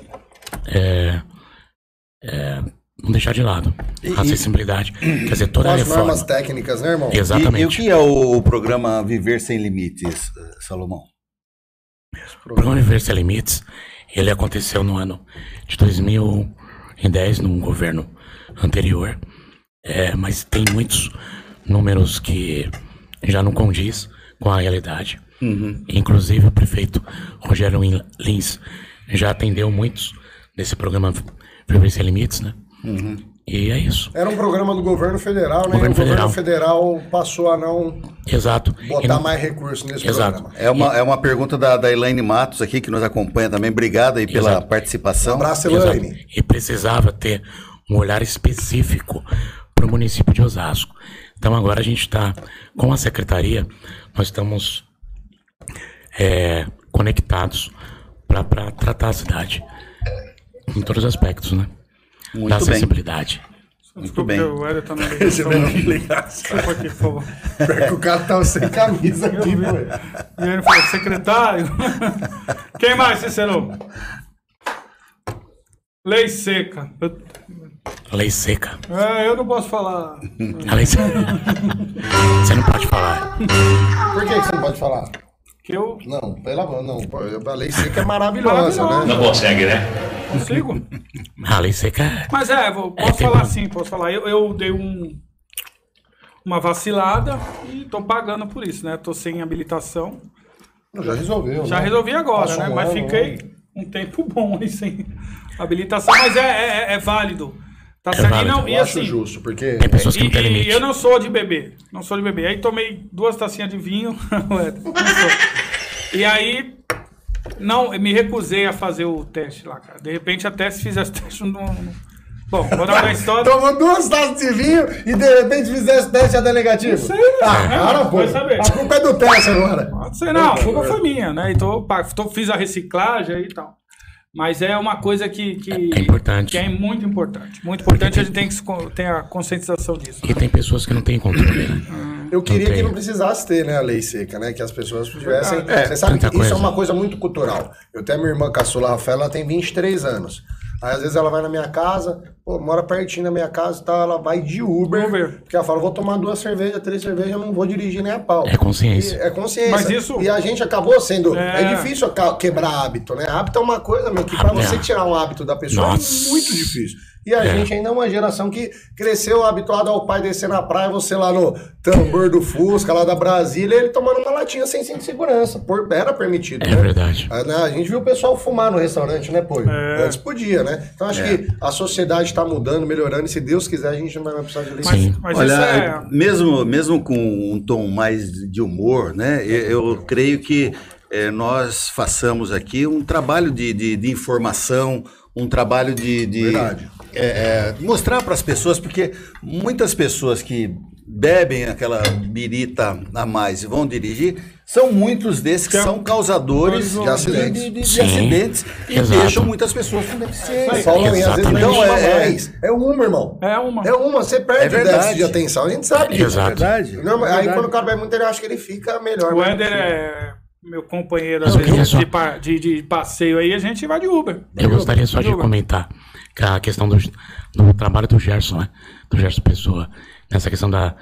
é, é, não deixar de lado a acessibilidade. Quer dizer, toda a as reforma. normas técnicas, né, irmão? E, e o Exatamente. que é o, programa Viver Sem Limites, eh, Salomão? O programa Universo Sem Limites, ele aconteceu no ano de 2010, num governo anterior, é, mas tem muitos números que já não condiz com a realidade. Inclusive o prefeito Rogério Lin- Lins já atendeu muitos desse programa Viver Sem Limites, né? E é isso. Era um programa do governo federal, né? Governo o governo federal. passou a não Exato. E botar não- mais recursos nesse Exato. programa. É uma, é uma pergunta da, da Elaine Matos aqui, que nos acompanha também. Obrigado aí pela Exato. participação. Um abraço, Exato. Elaine. E precisava ter um olhar específico para o município de Osasco. Então agora a gente está com a secretaria, nós estamos é, conectados para tratar a cidade em todos os aspectos, né? Muito da bem. acessibilidade. Muito Desculpa, bem. o Hélio tá na ligação. Desculpa aqui, por favor. Pior que o cara tava sem camisa aqui, pô. E ele falou, secretário. Quem mais, Cícero? Lei seca. Eu, Lei seca. é, eu não posso falar. A lei seca. Você não pode falar. Por que, você não pode falar? Que eu Não, pela não. A lei seca é maravilhosa, Maravilhosa. né? consegue, né? Consigo. Lei seca é. Mas é, vou- É, posso tem falar pra- sim, posso falar. Eu, eu dei um, uma vacilada e tô pagando por isso, né? Tô sem habilitação. Já resolveu, Já né? resolvi agora, Passou né? Mas fiquei um tempo bom aí sem habilitação, mas é, é, é válido. Tá certo? E, válido. não, e Eu acho assim, justo, porque Tem pessoas que e, não têm e limite. eu não sou de beber. Não sou de beber. Aí tomei duas tacinhas de vinho. Ué, e aí, não, eu me recusei a fazer o teste lá, cara. De repente, até se fizesse teste, não. não- Bom, vou dar uma história. tomou duas taças de vinho e de repente fizesse teste a dar negativo. Sei, né? Ah, É, cara, pô. saber. A culpa é do teste agora. Ah, Você, não, a culpa foi minha, né? Então, pá, fiz a reciclagem aí e tal. Mas é uma coisa que, que, É importante. que é muito importante. Muito importante, a gente tem que ter a conscientização disso. E tem pessoas que não têm controle, né? Eu queria Não que tem. não precisasse ter, né, a lei seca, né? Que as pessoas tivessem. É, Você sabe que isso é coisa. uma coisa muito cultural. Eu tenho a minha irmã caçula Rafaela, ela tem 23 anos. Aí às vezes ela vai na minha casa, pô, mora pertinho da minha casa e tal, ela vai de Uber. Uber. Porque ela fala, vou tomar duas cervejas, três cervejas, eu não vou dirigir nem a pau. É consciência. E é consciência. Mas isso- E a gente acabou sendo. É, É. difícil quebrar hábito, né? Hábito é uma coisa, meu, que pra é- você tirar um hábito da pessoa Nossa. é muito difícil. E a É. gente ainda é uma geração que cresceu habituado ao pai descer na praia, você lá no tambor do Fusca, lá da Brasília, ele tomando uma latinha sem cinto de segurança. Por, era permitido, É né? verdade. A, né, a gente viu o pessoal fumar no restaurante, né, pô? É. Antes podia, né? Então acho que a sociedade está mudando, melhorando, e se Deus quiser, a gente não vai precisar de lei. Mas, mas Olha, isso é. mesmo, mesmo com um tom mais de humor, né? Eu, eu creio que eh, nós façamos aqui um trabalho de, de, de informação, um trabalho de, de, eh, eh, mostrar para as pessoas, porque muitas pessoas que bebem aquela birita a mais e vão dirigir, são muitos desses que Que é- são causadores de de acidentes, de, de- de Sim, acidentes e exato. deixam muitas pessoas com deficiência. Falam, às vezes não é, Então, é- mais. É uma, irmão. É uma. É uma, você perde É verdade. déficit de atenção, a gente sabe disso. Exato. verdade. Não, aí Verdade. quando o cara bebe muito, ele acha que ele fica melhor. O mas- Éder é meu companheiro às vezes, só- de, de, de passeio aí, a gente vai de Uber. Eu gostaria só de Uber. comentar que a questão do, do trabalho do Gerson, né? Do Gerson Pessoa, nessa questão da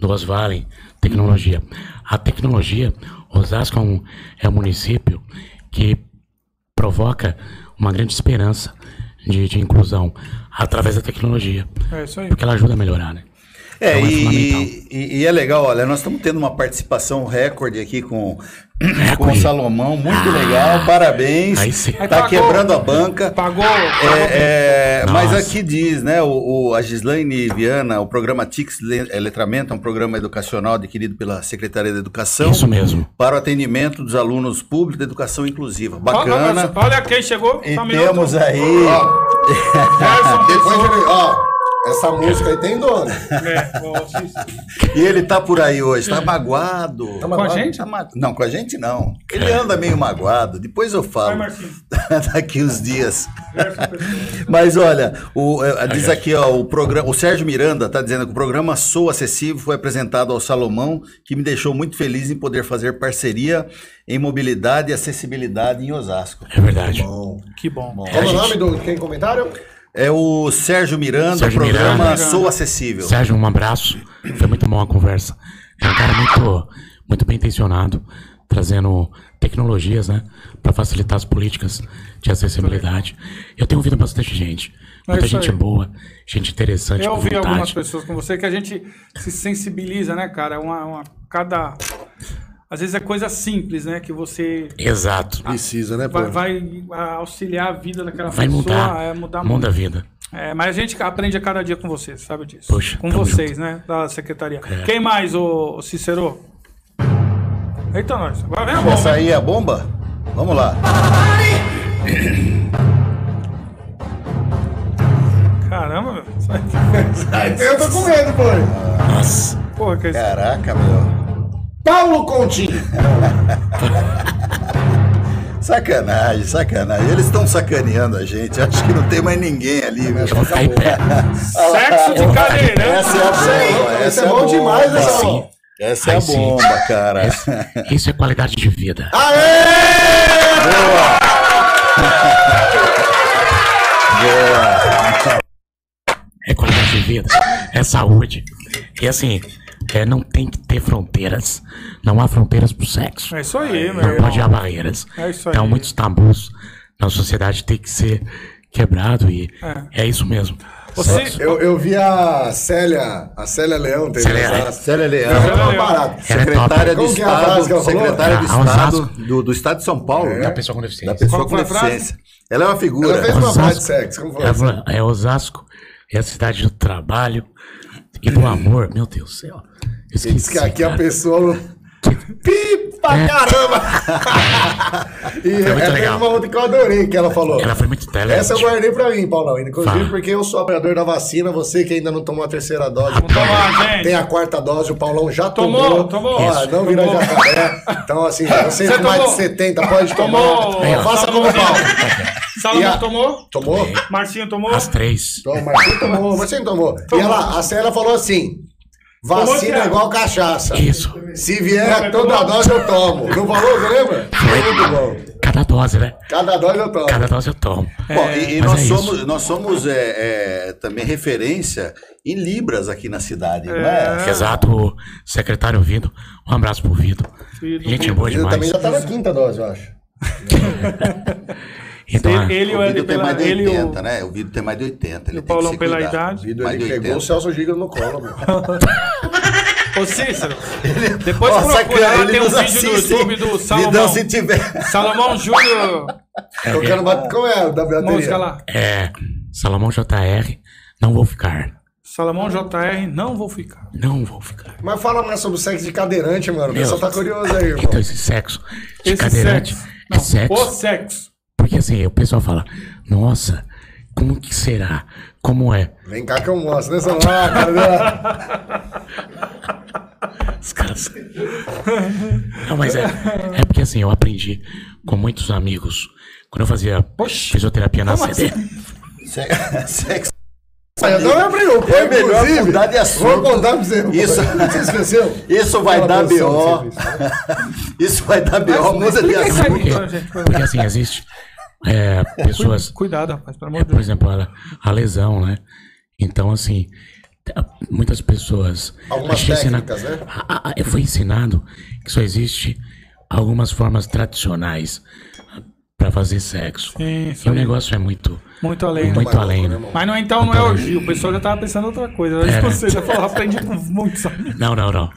do Osvalem, tecnologia. A tecnologia, Osasco é um, é um município que provoca uma grande esperança de, de inclusão através da tecnologia. É isso aí. Porque ela ajuda a melhorar, né? É, Então é e, e- e é legal, olha, nós estamos tendo uma participação recorde aqui com, com o. Salomão, muito legal, parabéns. Aí sim. Tá Pagou. quebrando a banca. Pagou. É, é, mas aqui diz, né, o, o- a Gislaine Viana, o programa TICS é, Letramento, é um programa educacional adquirido pela Secretaria da Educação Isso mesmo. para o atendimento dos alunos públicos da educação inclusiva. Olha, Bacana. olha quem chegou. E um temos aí. Gerson Depois ó, essa música aí tem dono. É. E ele tá por aí hoje, tá magoado. Tá Com a gente? Tá ma- Não, com a gente não. Ele anda meio magoado, depois eu Vai, falo. Marquinhos. Daqui uns dias. Mas olha, o, diz aqui, ó, o programa, o Sérgio Miranda está dizendo que o programa Sou Acessível foi apresentado ao Salomão, que me deixou muito feliz em poder fazer parceria em mobilidade e acessibilidade em Osasco. É verdade. Bom. Que bom. Qual é o nome do quem comentário? É o Sérgio Miranda, Sérgio o programa Miranda. Sou Acessível. Sérgio, um abraço. Foi muito bom a conversa. É um cara muito, muito bem intencionado, trazendo tecnologias, né, para facilitar as políticas de acessibilidade. Eu tenho ouvido bastante gente, É muita isso gente aí. boa, gente interessante, Eu ouvi algumas pessoas com você que a gente se sensibiliza, né, cara? É Uma, uma- cada. Às vezes é coisa simples, né? Que você Exato. Precisa, né, vai, vai auxiliar a vida daquela Vai pessoa, mudar, é mudar muda a vida. É, mas a gente aprende a cada dia com vocês, sabe disso? Poxa, com tamo vocês, né? Da secretaria. É. Quem mais, ô Cícero? Eita, nós. Agora vem a bomba. Essa aí é a bomba? Vamos lá. Caramba, aí- Eu tô com medo, pô. Nossa, Porra, que é isso? Caraca, meu. Paulo Continho. Sacanagem, sacanagem. Eles estão sacaneando a gente. Acho que não tem mais ninguém ali, viu? eu vou ficar em pé. Sexo de cadeirante. Essa é a bomba. Esse é bom a demais, bomba. essa Aí bomba. sim. Essa é a Aí sim. bomba, cara. Isso é qualidade de vida. É qualidade de vida, é saúde. E assim, é, não tem que ter fronteiras. Não há fronteiras pro sexo. É isso aí, meu Não irmão. pode haver barreiras. É isso aí. Então, muitos tabus na sociedade tem que ser quebrado e é, isso mesmo. Você, Eu, eu vi a Célia, a Célia Leão, teve Célia- essa- Célia Leão. Ela é uma Leão. parada. Ela é Secretária de Como que é a frase Estado, ela falou? secretária de Ah, Estado Osasco. do, do Estado de São Paulo, Da né? pessoa com Da deficiência. pessoa Qual com foi a frase? deficiência. Ela é uma Ela figura. fez uma Osasco. frase de sexo, como foi? Ela falou, é Osasco, é a cidade do trabalho e do amor. Meu Deus do céu. Diz Esqueci, que aqui a pessoa Pi pra É. caramba! e muito ela teve legal. uma outra que eu adorei, que ela falou. Ela foi muito inteligente. Essa eu guardei pra mim, Paulão. Inclusive Fala. porque eu sou apoiador da vacina, você que ainda não tomou a terceira dose. Vamos tomar, gente. Tem a quarta dose, o Paulão já Tomou, tomou. tomou. Ó, Isso. não vira Tomou. jacaré. Então, assim, você com mais de tomou? 70 pode tomar. Tomou. Faça como o Paulo. Salomão a- tomou? Tomou? Marcinho tomou? As três. Toma, Marcinho tomou, Marcinho tomou. E ela, a Célia falou assim: vacina é igual cachaça. Isso. Se vier toda a dose, eu tomo. Não falou, você lembra? Foi muito bom. Cada dose, né? Cada dose eu tomo. Cada dose eu tomo. Bom, e, e Mas nós é somos, nós somos é, é, também referência em Libras aqui na cidade, não é? Exato, o secretário Vido. Um abraço pro Vido. Vido, Gente boa Ele demais. também já tá na quinta dose, eu acho. Então, Ele, ele, O Vido Éder tem mais de ele, 80, o, né? O Vido tem mais de 80. Ele o Paulão pela cuidar. idade. O Vido, Mais ele de pegou 80. o Celso Gigas no colo, meu. Ô Cícero, depois Nossa, procura lá, ele tem um vídeo no assiste. YouTube do Vidão, Salomão. se tiver. Salomão Júnior, Tocando bate... Como é da bateria? música lá. é. Salomão JR, não vou ficar. Salomão JR, não vou ficar. Não vou ficar. Mas fala mais sobre o sexo de cadeirante, mano. O Meu. pessoal tá curioso aí, irmão. Então, esse sexo de Esse cadeirante sexo. é Não, sexo. O sexo. Porque assim, o pessoal fala, nossa, como que será? Como é? Vem cá que eu mostro, né, celular, cara? Os caras. Não, mas é, é porque assim, eu aprendi com muitos amigos. Quando eu fazia Oxi. fisioterapia na CD. assim? Se- Sexo. Eu não abri o É melhor inclusive. mudar de assunto. Vou contar pra você. Isso. Você esqueceu? Isso vai dar BO. Isso vai dar BO. Muda de assunto. Porque assim, existe é, pessoas. Cuidado, rapaz, pelo amor É, de por Deus. exemplo, a, a lesão, né? Então, assim, muitas pessoas. Algumas ensina- técnicas, né? a- a- eu fui ensinado que só existe algumas formas tradicionais para fazer sexo. Sim, e isso o negócio é muito, Muito além. muito maluco, além. né, né? Mas não, então não é orgia. O pessoal já tava pensando outra coisa. É. Você já falou, aprendi com muitos amigos. Não, não, não.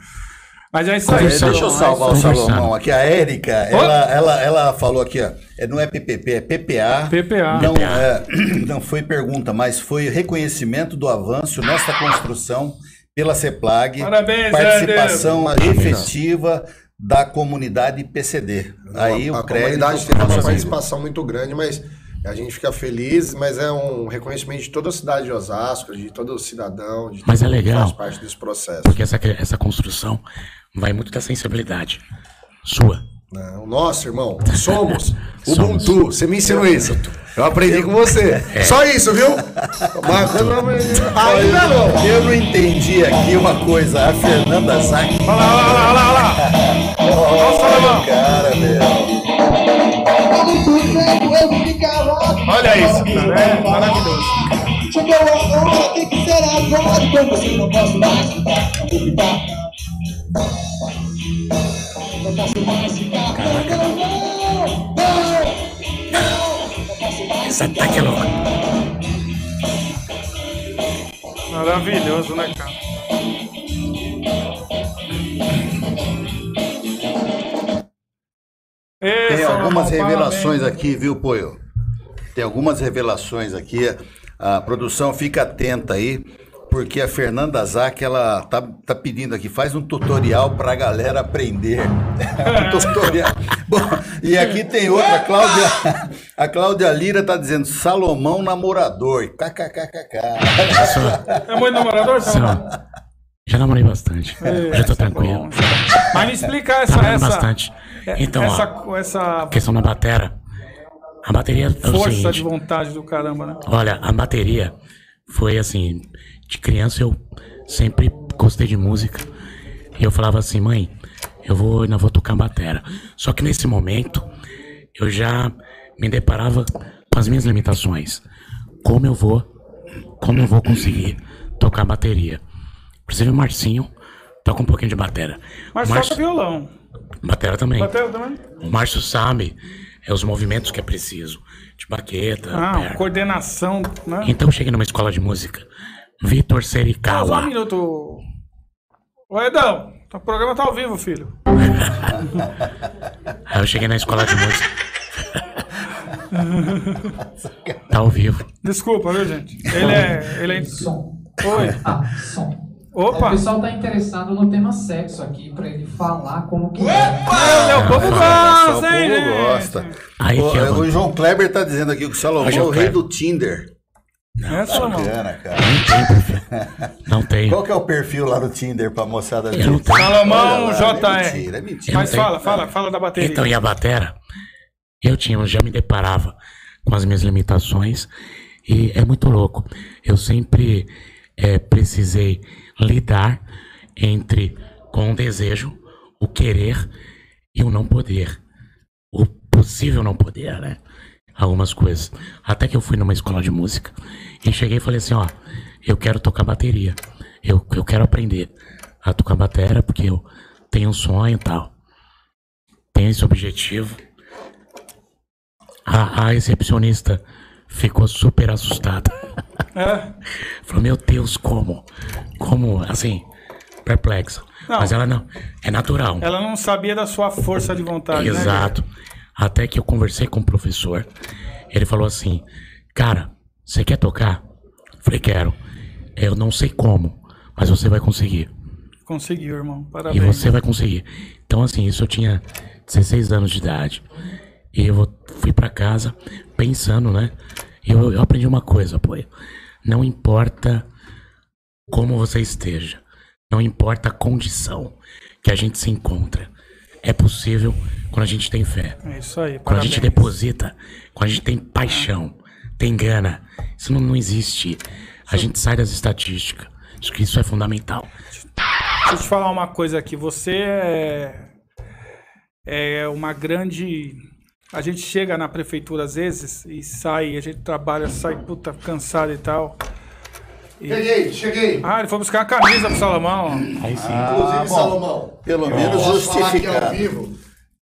Mas é isso aí. Deixa eu salvar o. Salomão aqui. A Érica, ela, ela, ela falou aqui, ó. É, não é PPP, é PPA. PPA. Não, PPA. é, não foi pergunta, mas foi reconhecimento do avanço nesta construção pela CEPLAG. Parabéns, Participação efetiva da comunidade PCD. Aí a o crédito comunidade teve uma participação muito grande, mas a gente fica feliz, mas é um reconhecimento de toda a cidade de Osasco, de todo cidadão, de Mas todo é mundo que legal. faz parte desse processo. Porque essa, essa construção vai muito da sensibilidade sua. Não, nossa, irmão, somos Somos. Ubuntu. Você me ensinou isso. Eu aprendi com você. É. Só isso, viu? Ainda não. Eu não entendi aqui uma coisa. A Fernanda Zac. Olha lá, olha lá, olha lá, olha lá. Salomão. Cara, meu. Olha isso, cara. É maravilhoso. Chegou a hora, tem que ser agora. Com você não posso mais ficar, não vou ficar. Não posso mais ficar. Não, não, não, não. Mais Essa tá que é louca. Maravilhoso, né, cara? Algumas revelações aqui, viu, Poio? Tem algumas revelações aqui. A produção fica atenta aí, porque a Fernanda Zac, ela tá, tá pedindo aqui, faz um tutorial pra galera aprender. um tutorial. Bom, e aqui tem outra, a Cláudia, a Cláudia Lira tá dizendo Salomão namorador. KKKKK. É muito namorador, Salomão? Já namorei bastante. Já tô tranquilo. Mas me explica essa. Trabalhando essa bastante. Então, ó, essa, essa questão da batera. A bateria é força seguinte. de vontade do caramba, né? Olha, a bateria foi assim, de criança eu sempre gostei de música. E eu falava assim, mãe, eu vou, ainda vou tocar batera. Só que nesse momento eu já me deparava com as minhas limitações. Como eu vou, como eu vou conseguir tocar bateria? Inclusive o Marcinho toca um pouquinho de batera. Mas o toca violão. Batera também. Bateu também? O Márcio sabe é os movimentos que é preciso. De baqueta, Ah, perna. coordenação, né? Então eu cheguei numa escola de música. Vitor Ah, só um minuto. Ô, Edão, o programa tá ao vivo, filho. Aí eu cheguei na escola de música. tá ao vivo. Desculpa, viu, gente? Ele é. Ele é. Oi. O Opa! pessoal tá interessado no tema sexo aqui, pra ele falar como que é. Meu, o povo o gosta, hein, povo gente? gosta. Aí O, que eu- o João Kleber tá dizendo aqui que o Salomão é o rei Kleber. do Tinder. É, Salomão. Bacana, cara. Não tem. Qual que é o perfil lá no Tinder pra moçada? Eu não tenho. Salomão lá, É JR. mentira, é mentira. Mas Eu não fala, fala, fala da bateria. Então, e a batera, eu tinha, eu já me deparava com as minhas limitações e é muito louco. Eu sempre eh, precisei lidar entre com o desejo, o querer e o não poder. O possível não poder, né? Algumas coisas. Até que eu fui numa escola de música e cheguei e falei assim, ó, eu quero tocar bateria. Eu, eu quero aprender a tocar bateria porque eu tenho um sonho e tal tem esse objetivo. A, a recepcionista ficou super assustada. É. Falou, meu Deus, como? Como? Assim, perplexa. Não. Mas ela não. É natural. Ela não sabia da sua força de vontade, né? Exato. Até que eu conversei com o professor. Ele falou assim: Cara, você quer tocar? Falei, quero. Eu não sei como, mas você vai conseguir. Conseguiu, irmão. E Parabéns. você vai conseguir. Então, assim, isso eu tinha 16 anos de idade. E eu fui pra casa pensando, né? Eu, eu aprendi uma coisa, pô. Não importa como você esteja, não importa a condição que a gente se encontra. É possível quando a gente tem fé. É isso aí, Quando a parabéns. gente deposita, quando a gente tem paixão, tem gana, isso não, não existe. A gente sai das estatísticas. Acho que isso é fundamental. Deixa eu te falar uma coisa aqui. Você é, é uma grande. A gente chega na prefeitura às vezes e sai, a gente trabalha, sai puta cansado e tal. Cheguei, cheguei. Ah, ele foi buscar uma camisa pro Salomão. Aí sim. Inclusive, Ah, bom. Salomão. Pelo menos Posso falar aqui ao justificado. vivo?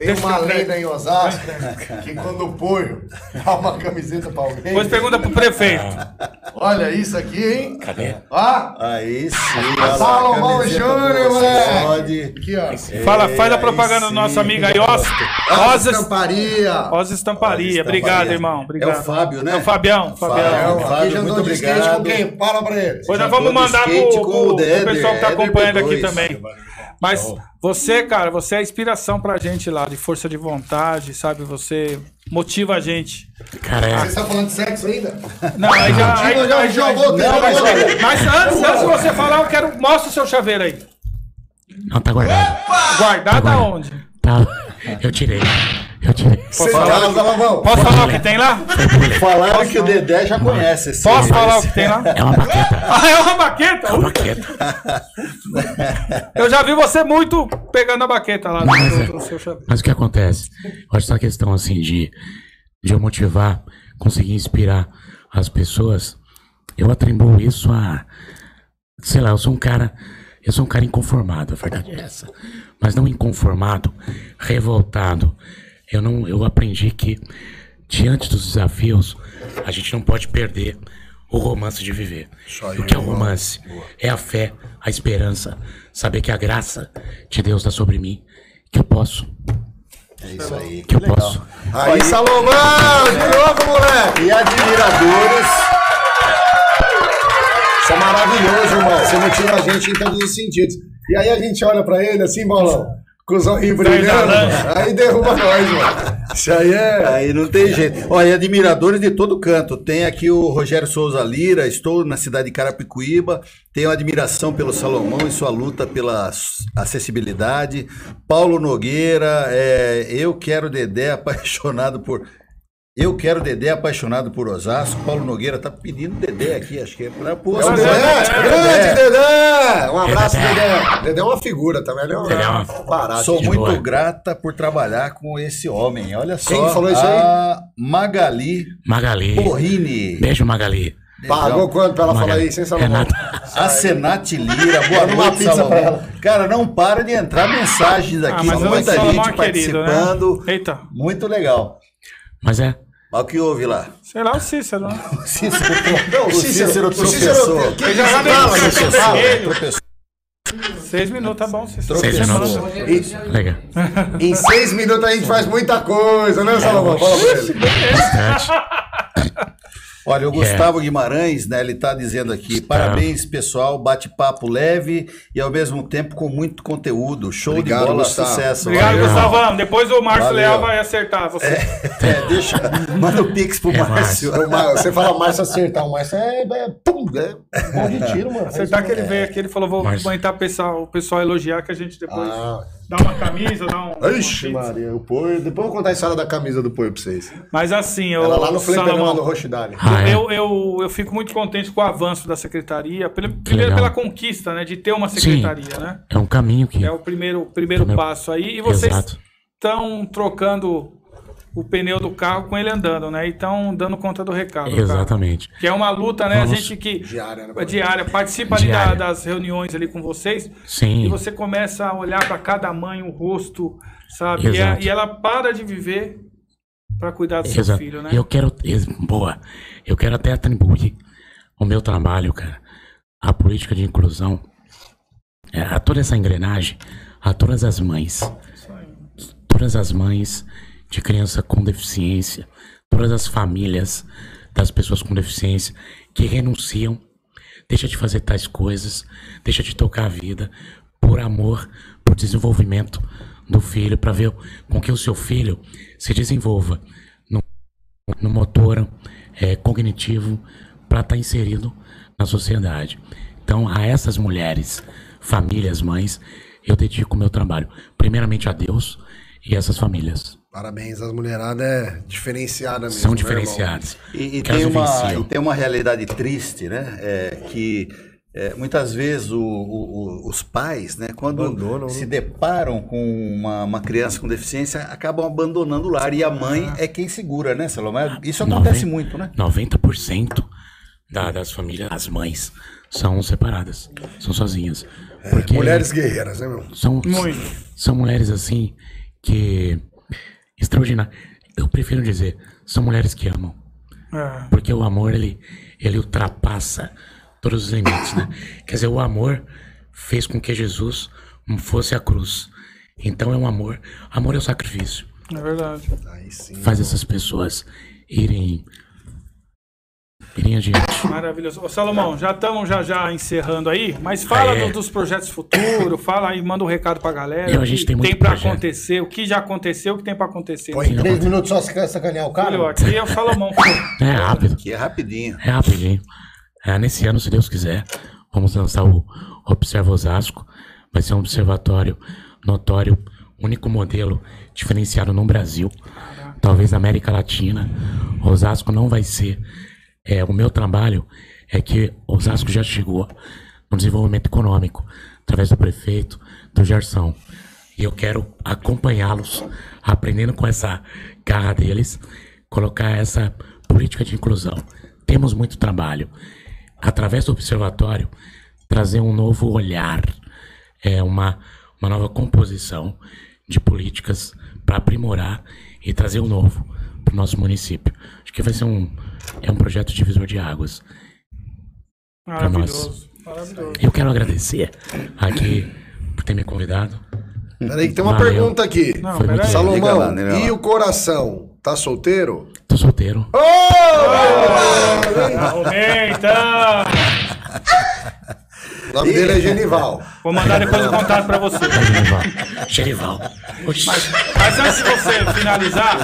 Tem uma lenda em Osasco que quando o Poio dá uma camiseta pra alguém. Depois pergunta pro prefeito. Olha isso aqui, hein? Cadê? Ó, Aí sim, olha Salomão Júnior, moleque. pode. aqui, ó. Fala, faz a propaganda do nosso amigo aí, Oscar. Osas, Estamparia. Osas Estamparia. Obrigado, irmão. Obrigado. É o Fábio, né? É o Fabião. Fabião. Fábio. Aqui já andou muito de skate com obrigado. quem? Fala pra ele. Depois nós vamos mandar pro, pessoal que tá acompanhando aqui B2. também. Mas você, cara, você é inspiração pra gente lá, de força de vontade, sabe? Você motiva a gente. Cara, é. Você está falando de sexo ainda? Não, aí já. Aí, já- aí, já aí- não, já mas, mas antes, antes de você falar, eu quero. Mostra o seu chaveiro aí. Não, tá guardado. Guardado Agora. aonde? Tá. Eu tirei. Eu tirei. Posso falar, Fala, Salomão. posso falar o que tem lá? Falaram que o Dedé já conhece esse. Posso falar o que tem lá? É uma baqueta. Ah, é uma baqueta? É uma baqueta. Eu já vi você muito pegando a baqueta lá Mas, no, é. seu. Mas o que acontece? Eu acho que essa questão assim de, de eu motivar, conseguir inspirar as pessoas, eu atribuo isso a. Sei lá, eu sou um cara. Eu sou um cara inconformado, a verdade é essa. Mas não inconformado, revoltado. Eu não. Eu aprendi que diante dos desafios, a gente não pode perder o romance de viver. E o que é o romance? É a fé, a esperança, saber que a graça de Deus está sobre mim, que eu posso, É isso aí. que eu legal. posso. Aí, Salomão, de novo, moleque. E admiradores. Isso é maravilhoso, irmão. Você motiva a gente em todos os sentidos. E aí a gente olha pra ele assim, bolão, com os olhinhos brilhando, mano. aí derruba nós, mano. Isso aí é. Aí não tem jeito. Olha, e admiradores de todo canto. Tem aqui o Rogério Souza Lira, estou na cidade de Carapicuíba. Tenho admiração pelo Salomão e sua luta pela acessibilidade. Paulo Nogueira, é, eu quero Dedé apaixonado por. Eu quero Dedé apaixonado por Osasco. Paulo Nogueira tá pedindo Dedé aqui, acho que é pra pôr. É Dedé, grande Dedé! Um abraço, Dedé. Dedé. Dedé é uma figura também, ele é um Dedé é uma- barato. Sou muito boa. grata por trabalhar com esse homem. Olha só. Quem falou isso aí? A Magali Magali. Porrini. Beijo, Magali. Pagou quanto pra ela falar isso, hein, Salomão? Renata. A Senate Lira, boa Manda uma noite, pizza Salomão. pra ela. Cara, não para de entrar mensagens aqui, Ah, mas o muita Salomão gente é querido, né? participando. Eita. Muito legal. Mas é. Mas o que houve lá? Sei lá o Cícero, né? O Cícero, Não, o Cícero o tropeçou. que Ele que já fala. Tropeçou. Seis minutos, tá bom, Cícero. Seis minutos. Legal. Em seis minutos a gente faz muita coisa, né, Salomão? Fala pra ele. Bastante. Olha, o É. Gustavo Guimarães, né, ele tá dizendo aqui, parabéns pessoal, bate-papo leve e ao mesmo tempo com muito conteúdo. Show Obrigado, de bola, Gustavo. sucesso. Obrigado, Valeu. Gustavão. Depois o Márcio Valeu. Leal vai acertar você. É, deixa, manda o pix pro É, Márcio. O Mar- Você fala Márcio acertar, o Márcio é, é, pum, é bom de tiro, mano. Acertar que ele veio aqui, ele falou, vou Márcio. aguentar o pessoal, o pessoal elogiar que a gente depois Ah. Dá uma camisa, dá um... Ixi. Maria, o Poio. Depois eu vou contar a história da camisa do Poio pra vocês. Mas assim, eu, Ela lá no fliperama do Rochidale. Ah, é? eu, eu, eu fico muito contente com o avanço da secretaria. Primeiro legal. pela conquista, né? De ter uma secretaria, né? É um caminho que. É o primeiro, primeiro Primeiro- passo aí. E vocês estão trocando o pneu do carro com ele andando, né? E estão dando conta do recado. cara. Exatamente. Que é uma luta, né? Vamos- A gente que. Diária, né, é diária, participa ali Diária. da- das reuniões ali com vocês. Sim. E você começa a olhar para cada mãe, o rosto, sabe? E, a- Exato. e ela para de viver para cuidar do seu Exato. filho, né? Eu quero. Boa. Eu quero até atribuir o meu trabalho, cara, a política de inclusão, é, a toda essa engrenagem, a todas as mães. Todas as mães de criança com deficiência, todas as famílias das pessoas com deficiência que renunciam, deixa de fazer tais coisas, deixa de tocar a vida por amor, por desenvolvimento do filho, para ver com que o seu filho se desenvolva no, no motor é, cognitivo para estar inserido na sociedade. Então, a essas mulheres, famílias, mães, eu dedico o meu trabalho, primeiramente a Deus e essas famílias. Parabéns, as mulheradas é diferenciada mesmo. São né, diferenciadas. E, e tem, uma, e tem uma realidade triste, né? É, que é, muitas vezes o- o- o- os pais, né, quando Abandonam, se né? deparam com uma, uma criança com deficiência, acabam abandonando o lar. E a mãe é quem segura, né, Salomé? Isso acontece Noven- muito, né? 90% da- das famílias, as mães, são separadas, são sozinhas. É, Mulheres guerreiras, né, meu? são, Muito. são mulheres assim que. Extraordinárias. Eu prefiro dizer, são mulheres que amam. É. Porque o amor, ele, ele ultrapassa todos os limites, né? Quer dizer, o amor fez com que Jesus fosse a cruz. Então é um amor. Amor é o sacrifício. É verdade. Aí sim. Faz essas pessoas irem. Maravilhoso. Ô, Salomão, já estamos já já encerrando aí, mas fala É. do- dos projetos futuros, fala aí, manda um recado pra galera. Eu, a o gente que tem muito tem pra projeto. acontecer, o que já aconteceu, o que tem pra acontecer. Pô, em três minutos só se quer sacanear o cara? Olha, aqui é o Salomão. É rápido. Que é rapidinho. É rapidinho. É, nesse ano, se Deus quiser, vamos lançar o Observa Osasco. Vai ser um observatório notório, único modelo diferenciado no Brasil, talvez na América Latina. Osasco não vai ser. É, o meu trabalho é que Osasco já chegou no desenvolvimento econômico através do prefeito, do Gerson. E eu quero acompanhá-los, aprendendo com essa garra deles, colocar essa política de inclusão. Temos muito trabalho. Através do observatório, trazer um novo olhar, é uma, uma nova composição de políticas para aprimorar e trazer o novo para o nosso município. Acho que vai ser um, é um projeto divisor de águas. Maravilhoso. Maravilhoso. Eu quero agradecer aqui por ter me convidado. Peraí, que tem uma Valeu. pergunta aqui. Não, Foi muito peraí. Salomão, lá, liga lá. e o coração? Tá solteiro? Tô solteiro. Aumenta! O nome dele é Genival. Vou mandar depois o contato pra você. Genival. Genival. Oxi. Mas antes de você finalizar,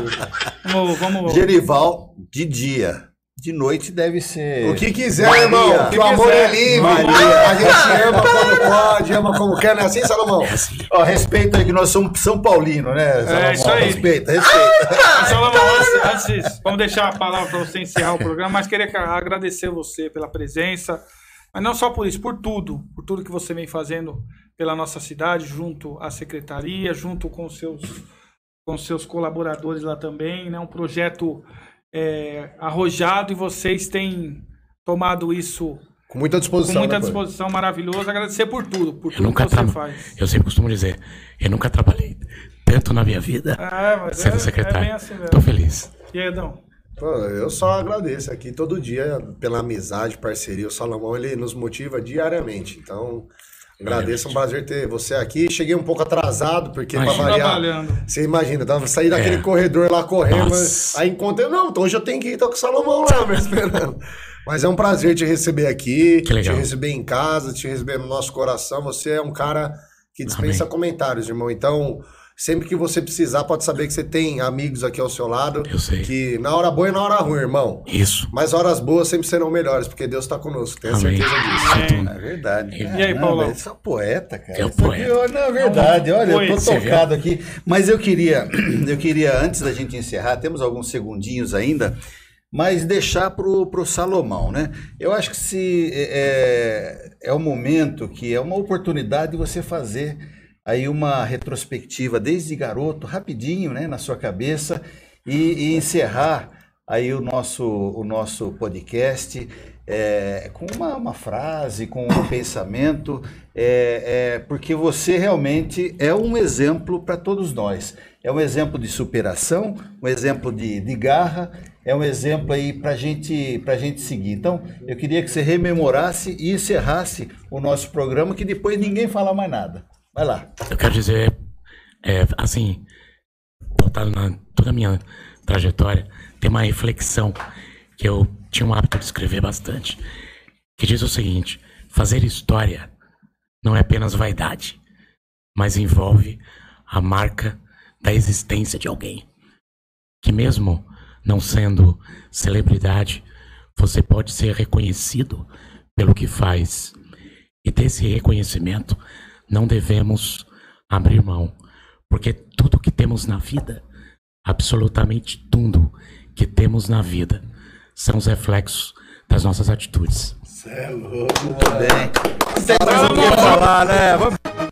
vamos. vamos Genival, de dia. De noite deve ser. O que quiser, irmão. Que o amor quiser. é livre. Maria. A gente ama quando pode, ama como quer, não é assim, Salomão? Ó, respeita aí que nós somos São Paulino, né? Salomão? isso aí. Respeita, respeita. Mas, Salomão, antes, antes, vamos deixar a palavra para você encerrar o programa, mas queria que- agradecer você pela presença, mas não só por isso, por tudo, por tudo que você vem fazendo pela nossa cidade, junto à secretaria, junto com os seus, com seus colaboradores lá também, né? Um projeto é, arrojado e vocês têm tomado isso Com muita com disposição. muita né, disposição, maravilhoso. Agradecer por tudo, por Eu tudo que nunca você tra... faz. Eu sempre costumo dizer, eu nunca trabalhei tanto na minha vida É, sendo é, é secretário. bem assim feliz. E aí, Edão? Pô, eu só agradeço aqui todo dia pela amizade, parceria. O Salomão, ele nos motiva diariamente. Então, Agradeço, é um prazer ter você aqui. Cheguei um pouco atrasado, porque pra Imagina. variar. Trabalhando. Você imagina, tava sair daquele É. corredor lá correndo. Nossa. Aí encontrei, não, então hoje eu tenho que ir, tô com o Salomão lá, me esperando. Mas é um prazer te receber aqui, Que legal. te receber em casa, te receber no nosso coração. Você é um cara que dispensa Amém. comentários, irmão. Então, sempre que você precisar, pode saber que você tem amigos aqui ao seu lado. Eu sei. Que na hora boa e na hora ruim, irmão. Isso. Mas horas boas sempre serão melhores, porque Deus tá conosco. Tenha Amém. certeza disso. É verdade. E aí, Paulão? Você é um poeta, cara. É um poeta. ó, Não, é verdade. Olha, eu tô você tocado aqui. Mas eu queria, eu queria, antes da gente encerrar, temos alguns segundinhos ainda, mas deixar pro, pro Salomão, né? Eu acho que se é, é o momento que é uma oportunidade de você fazer aí uma retrospectiva desde garoto, rapidinho, né, na sua cabeça e, e encerrar aí o nosso, o nosso podcast é, com uma, uma frase, com um pensamento, é, é, porque você realmente é um exemplo para todos nós. É um exemplo de superação, um exemplo de, de garra, é um exemplo aí para gente, a gente seguir. Então, eu queria que você rememorasse e encerrasse o nosso programa, que depois ninguém fala mais nada. Vai lá. Eu quero dizer, é, assim, pautado na toda a minha trajetória, tem uma reflexão que eu tinha um hábito de escrever bastante, que diz o seguinte: fazer história não é apenas vaidade, mas envolve a marca da existência de alguém. Que mesmo não sendo celebridade, você pode ser reconhecido pelo que faz. E desse reconhecimento não devemos abrir mão, porque tudo que temos na vida, absolutamente tudo que temos na vida, são os reflexos das nossas atitudes. Cê é louco, Muito bem. Não tem mais o que falar, né? Vamos